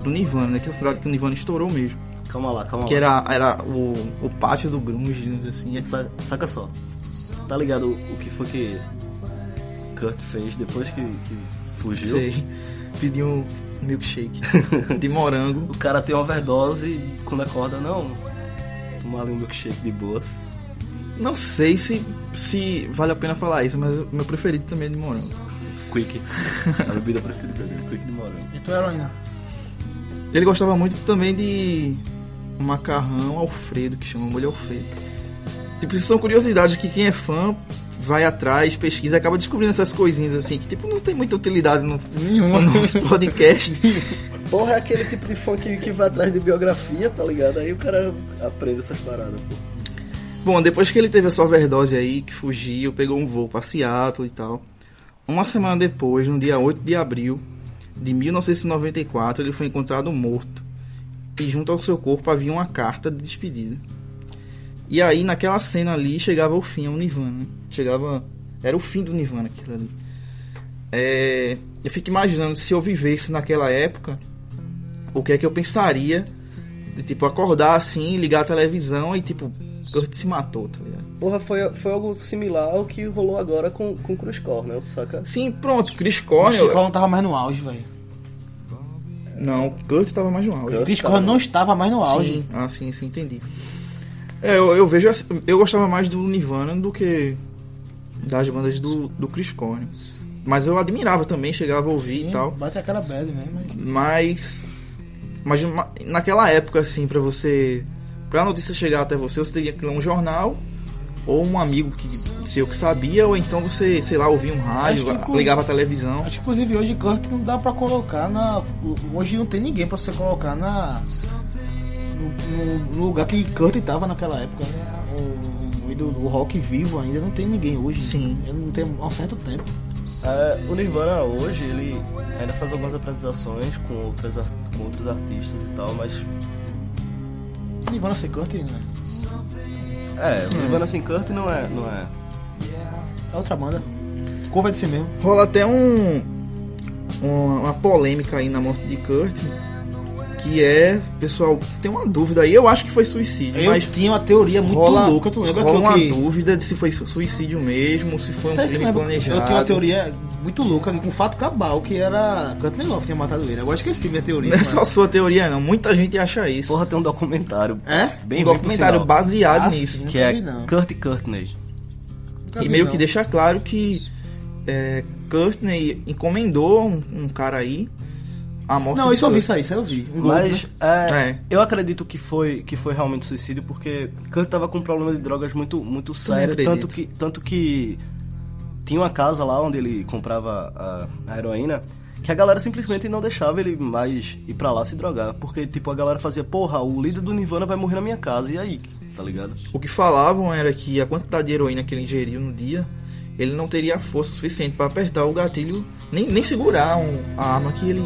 do Nirvana, né? Que é a cidade que o Nirvana estourou mesmo. Calma lá, calma Que lá. era, era o, o pátio do grunge, digamos assim. Sa- Saca só. Tá ligado o, o que foi que Kurt fez depois que, que fugiu? Sei. Pediu um milkshake (laughs) de morango. O cara tem uma overdose e quando acorda, não. Tomar ali um milkshake de boas. Não sei se, se vale a pena falar isso, mas o meu preferido também é de morango. Quick. A bebida preferida dele, Quick de morango. E tu heroína? Ele gostava muito também de macarrão Alfredo, que chama molho Alfredo. Tipo, isso são curiosidades que quem é fã vai atrás, pesquisa, acaba descobrindo essas coisinhas assim, que tipo, não tem muita utilidade no, Nenhuma. no nosso podcast. (laughs) Porra, é aquele tipo de fã que, que vai atrás de biografia, tá ligado? Aí o cara aprende essas paradas, pô. Bom, depois que ele teve essa overdose aí, que fugiu, pegou um voo pra Seattle e tal. Uma semana depois, no dia 8 de abril de 1994, ele foi encontrado morto. E junto ao seu corpo havia uma carta de despedida. E aí, naquela cena ali, chegava o fim ao Nirvana. né? Chegava. Era o fim do Nirvana aquilo ali. É, eu fico imaginando se eu vivesse naquela época, o que é que eu pensaria de tipo acordar assim, ligar a televisão e tipo, Kurt se matou, tá ligado? Porra, foi, foi algo similar ao que rolou agora com, com Cruz Cornell, saca? Sim, pronto, Chris O Cornell. Chris não tava mais no auge, velho. Não, Kurt tava mais no auge. Kurt Chris tava Cornell não estava mais no auge. Sim, ah, sim, sim, entendi. É, eu, eu vejo assim, eu gostava mais do Nirvana do que das bandas do, do Chris Cornell. Mas eu admirava também, chegava a ouvir Sim, e tal. Bate aquela bad, né? Mas... Mas. Mas naquela época, assim, pra você. Pra notícia chegar até você, você teria que ler um jornal. Ou um amigo que seu que sabia, ou então você, sei lá, ouvia um rádio, que ligava a televisão. Acho que inclusive hoje Kurt não dá pra colocar na. Hoje não tem ninguém pra você colocar na. No, no- lugar que Kurt tava naquela época, né? O, o, do, do rock vivo ainda não tem ninguém hoje. Sim. Ele não tem há um certo tempo. É, o Nirvana hoje, ele ainda faz algumas apresentações com, outras, com outros artistas e tal, mas. Nirvana sem Kurt, né? É, o Nirvana sem Kurt não é. Não é. É outra banda. Cover de si mesmo. Rola até um, um- uma polêmica aí na morte de Kurt, Que é, pessoal, tem uma dúvida aí, eu acho que foi suicídio, Eu mas tinha uma teoria muito rola, louca, tu lembra rola uma que... dúvida de se foi su- suicídio mesmo, se foi um crime planejado. Eu tinha uma teoria muito louca com o fato cabal, que era Courtney Love tinha matado ele. Agora esqueci minha teoria. Não é só sua teoria, não. Muita gente acha isso. Porra, tem um documentário. É? Bem um documentário sinal, baseado Ah, nisso. sim. Que é não. Kurt Courtney. Nunca E meio não. que deixa claro que é, Courtney encomendou um, um cara aí a morte Não, isso eu vi, isso aí, isso eu vi. Um gol, Mas né? é, É. eu acredito que foi, que foi realmente suicídio porque Kurt tava com um problema de drogas muito, muito sério. Tanto que, tanto que tinha uma casa lá onde ele comprava a, a heroína que a galera simplesmente não deixava ele mais ir pra lá se drogar. Porque, tipo, a galera fazia, porra, o líder do Nirvana vai morrer na minha casa, e aí? Tá ligado? O que falavam era que a quantidade de heroína que ele ingeriu no dia, ele não teria força suficiente para apertar o gatilho, nem, nem segurar um- a arma que ele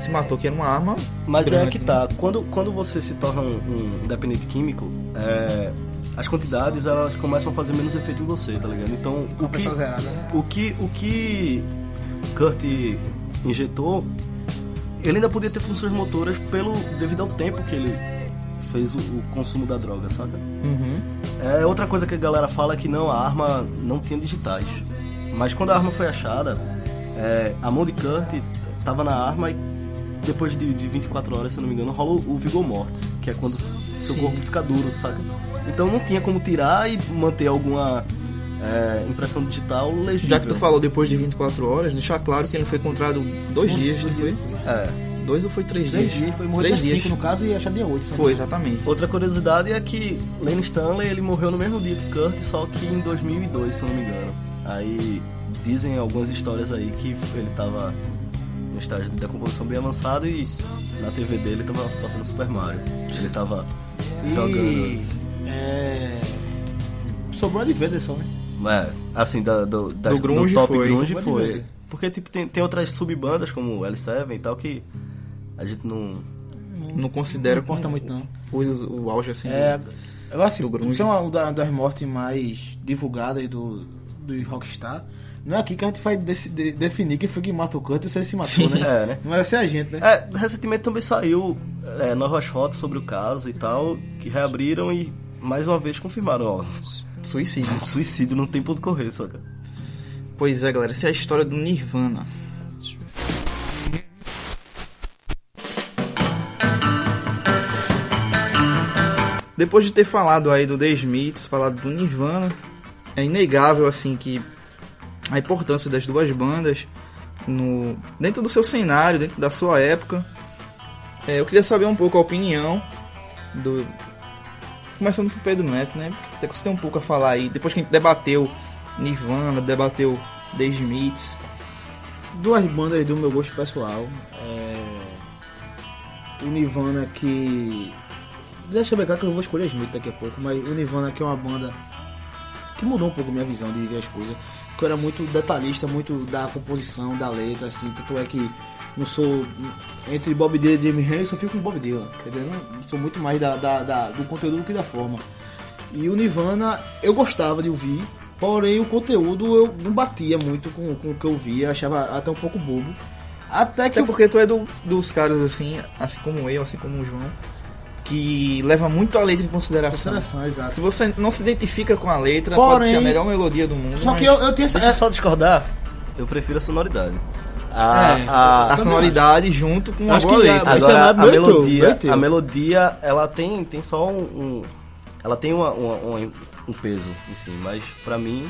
se matou, que era uma arma. Mas é que né? tá, quando, quando você se torna um, um dependente químico, é, as quantidades elas começam a fazer menos efeito em você, tá ligado? Então, o que, zerada, né? o que, o que Kurt injetou, ele ainda podia ter funções motoras pelo, devido ao tempo que ele fez o, o consumo da droga, saca? Uhum. É, outra coisa que a galera fala é que não, a arma não tinha digitais. Mas quando a arma foi achada, é, a mão de Kurt tava na arma e depois de, de 24 horas, se não me engano, rola o, o Vigor Mortis, que é quando seu Sim. corpo fica duro, saca? Então não tinha como tirar e manter alguma é, impressão digital legível. Já que tu falou depois de 24 horas, deixar claro que ele foi encontrado dois dias, não foi? É. Dois ou foi três, Três dias? dias, foi morrer três dia dias. 5 no caso e achar dia 8. Foi, exatamente. Outra curiosidade é que Lane Stanley ele morreu no mesmo dia que Kurt, só que em 2002, se eu não me engano. Aí dizem algumas histórias aí que ele tava no estágio de decomposição bem avançado e na TV dele tava passando Super Mario. Ele tava jogando antes. É. Sobrou a de Vader só, né? É, assim, da, do, da- Do grunge top foi. grunge foi. Porque tipo, tem, tem outras subbandas como L7 e tal que a gente não. Não considera Não importa muito, não. O, o auge assim. É. Agora assim, Do grunge. isso é uma da- das mortes mais divulgadas do, do Rockstar. Não é aqui que a gente vai de- definir quem foi que matou o Kurt e se ele se matou, Sim. né? É, né? Não vai ser a gente, né? É, recentemente também saiu é, novas fotos sobre o caso e tal, que reabriram e mais uma vez confirmaram, ó, Suicídio. suicídio não tem ponto correr, saca? Pois é, galera, essa é a história do Nirvana. Depois de ter falado aí do The Smiths, falado do Nirvana, é inegável assim que a importância das duas bandas no dentro do seu cenário, dentro da sua época. É, eu queria saber um pouco a opinião do começando por Pedro Neto, né? Até que você tem um pouco a falar aí. Depois que a gente debateu Nirvana, debateu The Smiths. Duas bandas do meu gosto pessoal. É... O Nirvana que. Deixa eu ver cá que eu vou escolher Smith daqui a pouco, mas o Nirvana que é uma banda que mudou um pouco minha visão de ver as coisas. Que eu era muito detalhista, muito da composição, da letra, assim, tanto é que não sou entre Bob Dylan e Jimi Hendrix, eu fico com Bob Dylan, entendeu? Não sou muito mais da, da- da- do conteúdo do que da forma. E o Nirvana eu gostava de ouvir, porém o conteúdo eu não batia muito com, com o que eu via, achava até um pouco bobo. Até que Até porque tu é do- dos caras assim, assim como eu, assim como o João, que leva muito a letra em consideração. Consideração, exato. Se você não se identifica com a letra, pode Porém- ser a melhor melodia do mundo. Só que eu, eu tenho essa. Deixa eu só discordar, eu prefiro a sonoridade. A, É. a- a sonoridade junto com a Acho boa que letra. a- Agora, a melodia, a melodia, ela tem, tem só um, um- ela tem uma, uma- uma- um peso em si, mas pra mim,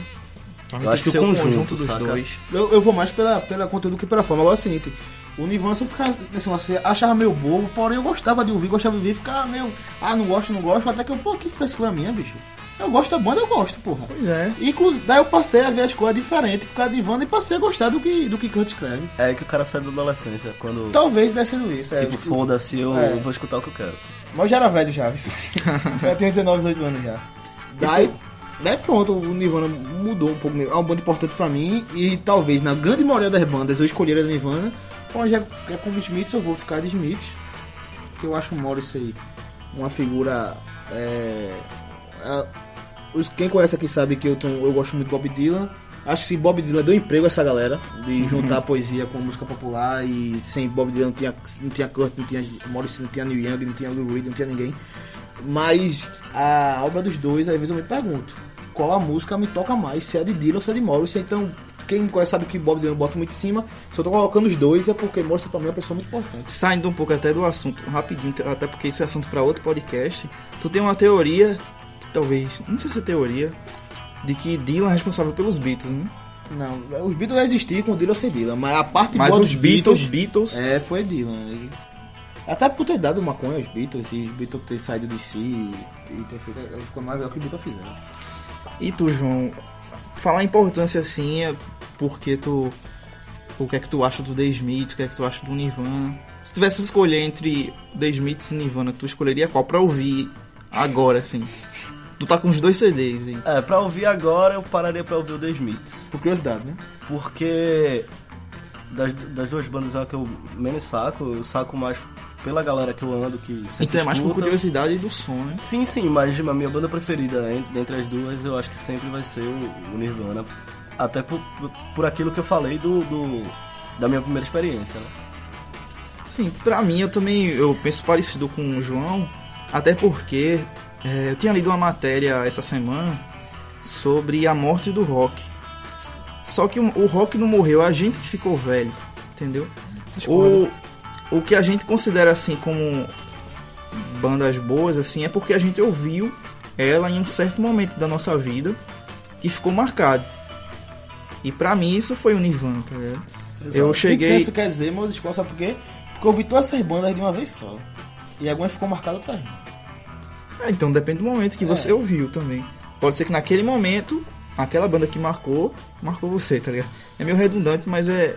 eu acho que que o conjunto, conjunto dos saca? dois. Eu, eu vou mais pela, pela conteúdo que pela forma. Agora é o seguinte, o sempre ficava nesse você achava meio bobo, porém eu gostava de ouvir, gostava de ouvir, ficava meio, ah, não gosto, não gosto, até que eu, pô, que frescura minha, bicho. Eu gosto da banda, eu gosto, porra. Pois é. Inclusive, daí eu passei a ver as coisas diferentes por causa de Nirvana e passei a gostar do que, do que Kurt escreve. é que o cara sai da adolescência, quando, Talvez sendo isso. É, tipo, tipo, foda-se, eu É. vou escutar o que eu quero. Mas eu já era velho já, (laughs) eu tenho 19, 18 anos já. Daí, daí pronto, o Nirvana mudou um pouco. É uma banda importante pra mim e talvez na grande maioria das bandas eu escolheria a Nirvana. Mas já que é como Smiths, eu vou ficar de Smiths. Que eu acho o Morrissey uma figura. É, é, os- quem conhece aqui sabe que eu, tenho- eu gosto muito do Bob Dylan. Acho que Bob Dylan deu emprego a essa galera de juntar poesia com música popular e sem Bob Dylan não tinha, não tinha Kurt, não tinha Morrissey, não tinha Neil Young, não tinha Lou Reed, não tinha ninguém. Mas a obra dos dois, às vezes eu me pergunto, qual a música me toca mais, se é de Dylan ou se é de Morrissey. Então, quem conhece sabe que Bob Dylan bota muito em cima. Se eu tô colocando os dois é porque Morrissey pra mim é uma pessoa muito importante. Saindo um pouco até do assunto, rapidinho, até porque esse é assunto para outro podcast. Tu tem uma teoria, talvez, não sei se é teoria, de que Dylan é responsável pelos Beatles, né? Não, os Beatles existiam com Dylan ou sem Dylan, mas a parte Mas boa os dos Beatles, Beatles, É, foi Dylan. Até por ter dado maconha aos Beatles, e os Beatles ter saído de si e, ter feito as coisas mais que os Beatles fizeram. E tu, João, falar a importância assim é porque tu. O que é que tu acha do The Smiths, o que é que tu acha do Nirvana? Se tivesse que escolher entre The Smiths e Nirvana, tu escolheria qual pra ouvir agora, assim? Tu tá com os dois CDs aí. É, pra ouvir agora eu pararia pra ouvir o The Smiths. Por curiosidade, né? Porque das, das duas bandas é a que eu menos saco, eu saco mais pela galera que eu ando, que sempre Então é mais por escuta. curiosidade do som, né? Sim, sim, mas a minha banda preferida en- dentre as duas eu acho que sempre vai ser o, o Nirvana. Até por, por, por aquilo que eu falei do, do- da minha primeira experiência, né? Sim, pra mim eu também eu penso parecido com o João, até porque é, eu tinha lido uma matéria essa semana sobre a morte do rock. Só que o, o rock não morreu, a gente que ficou velho, entendeu? O, o que a gente considera assim como bandas boas assim é porque a gente ouviu ela em um certo momento da nossa vida que ficou marcado. E pra mim isso foi o Nirvana, tá ligado? Eu cheguei isso quer dizer, meu discurso, sabe por quê? Porque eu ouvi todas essas bandas de uma vez só. E algumas ficou marcadas outras não. É, então depende do momento que você ouviu também. Pode ser que naquele momento, aquela banda que marcou, marcou você, tá ligado? É meio redundante, mas é.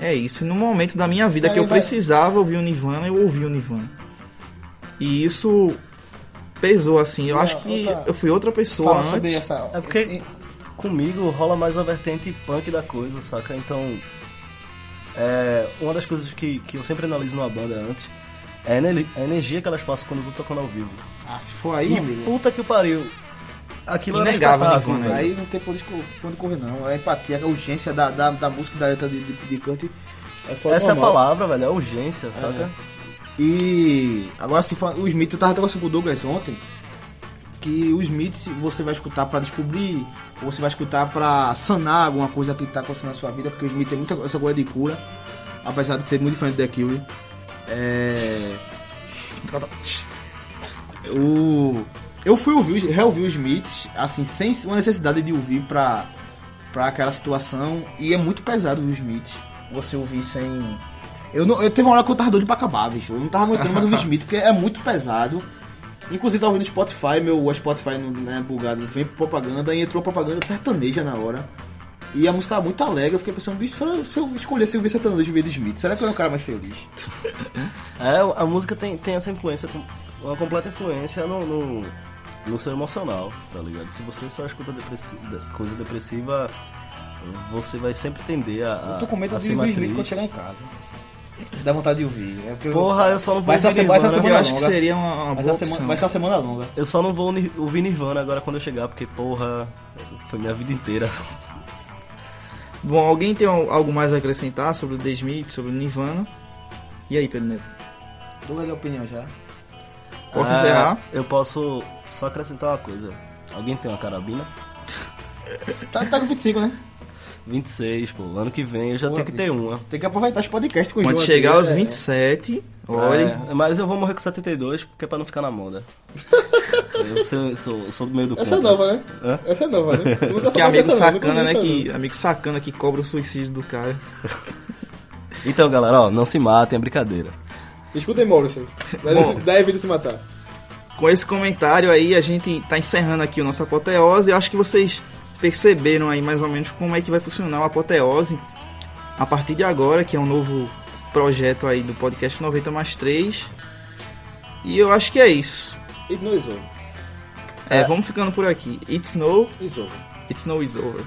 É isso. No momento da minha vida que eu vai- precisava ouvir o Nirvana, eu ouvi o Nirvana. E isso pesou assim. Eu Outra- acho que outra- eu fui outra pessoa Fala antes. sobre essa... É porque comigo rola mais uma vertente punk da coisa, saca? Então, é, uma das coisas que, que eu sempre analiso numa banda antes é a energia que elas passam quando eu tô tocando ao vivo. Ah, se for aí, amigo... puta que pariu. Aquilo era Inegável, espetáculo, Nirvana. velho. Aí não tem por isso que quando correr não. A empatia, a urgência da, da, da música da letra de, de, de Kurt é fora Essa é a normal. palavra, velho, é urgência, saca? E agora se for, o Smith, eu tava conversando com o Douglas ontem, que o Smith você vai escutar pra descobrir, ou você vai escutar pra sanar alguma coisa que tá acontecendo na sua vida, porque o Smith tem muita essa coisa de cura, apesar de ser muito diferente da Cure. É... O... Eu fui ouvir, reouvir os Smiths, assim, sem uma necessidade de ouvir pra, pra aquela situação, e é muito pesado os Smiths. Você ouvir sem... Eu, não, eu teve uma hora que eu tava doido pra acabar, bicho. Eu não tava aguentando mais ouvir Smith, porque é muito pesado. Inclusive, tava ouvindo Spotify, meu Spotify não é bugado, vem propaganda, e entrou propaganda sertaneja na hora. E a música era muito alegre, eu fiquei pensando, bicho, se eu, se eu escolhesse ouvir sertanejo em vez de Smith, será que eu era um cara mais feliz? (laughs) É, a música tem, tem essa influência, uma completa influência no, no, no seu emocional, tá ligado? Se você só escuta depressi- coisa depressiva, você vai sempre tender a, a Eu tô com medo a de ouvir Smith quando chegar em casa. Dá vontade de ouvir. É Porra, eu só não vou Vai ser ouvir uma- vai ser uma Nirvana. semana Eu acho que longa. seria uma, uma Vai ser, boa uma semana, vai ser uma semana longa. Eu só não vou ouvir Nirvana agora quando eu chegar, porque, porra, foi minha vida inteira. (laughs) Bom, alguém tem al- algo mais a acrescentar sobre o The Smith, sobre o Nirvana? E aí, Pedro Neto? Douglas deu opinião já. Posso É, encerrar? Eu posso só acrescentar uma coisa. Alguém tem uma carabina? (laughs) Tá, tá com 25, né? 26, pô. Ano que vem eu já Pô, tenho que ter uma. Tem que aproveitar os podcasts com o Quando João chegar aqui, aos é. 27, olha. É, mas eu vou morrer com 72, porque é pra não ficar na moda. (laughs) eu sou, sou, sou do meio do Essa é nova, né? Hã? Essa é nova, né? (laughs) Que amigo essa sacana, né? Que, amigo sacana que cobra o suicídio do cara. Então, galera, ó, não se matem, é brincadeira. Escutem Morrison. Bom. Dá evita se matar. Com esse comentário aí, a gente tá encerrando aqui o nosso apoteose. Eu acho que vocês perceberam aí mais ou menos como é que vai funcionar o apoteose a partir de agora, que é um novo projeto aí do podcast 90 mais 3. E eu acho que é isso. It no is over. É, vamos ficando por aqui. It's no, It's over. it's no is over.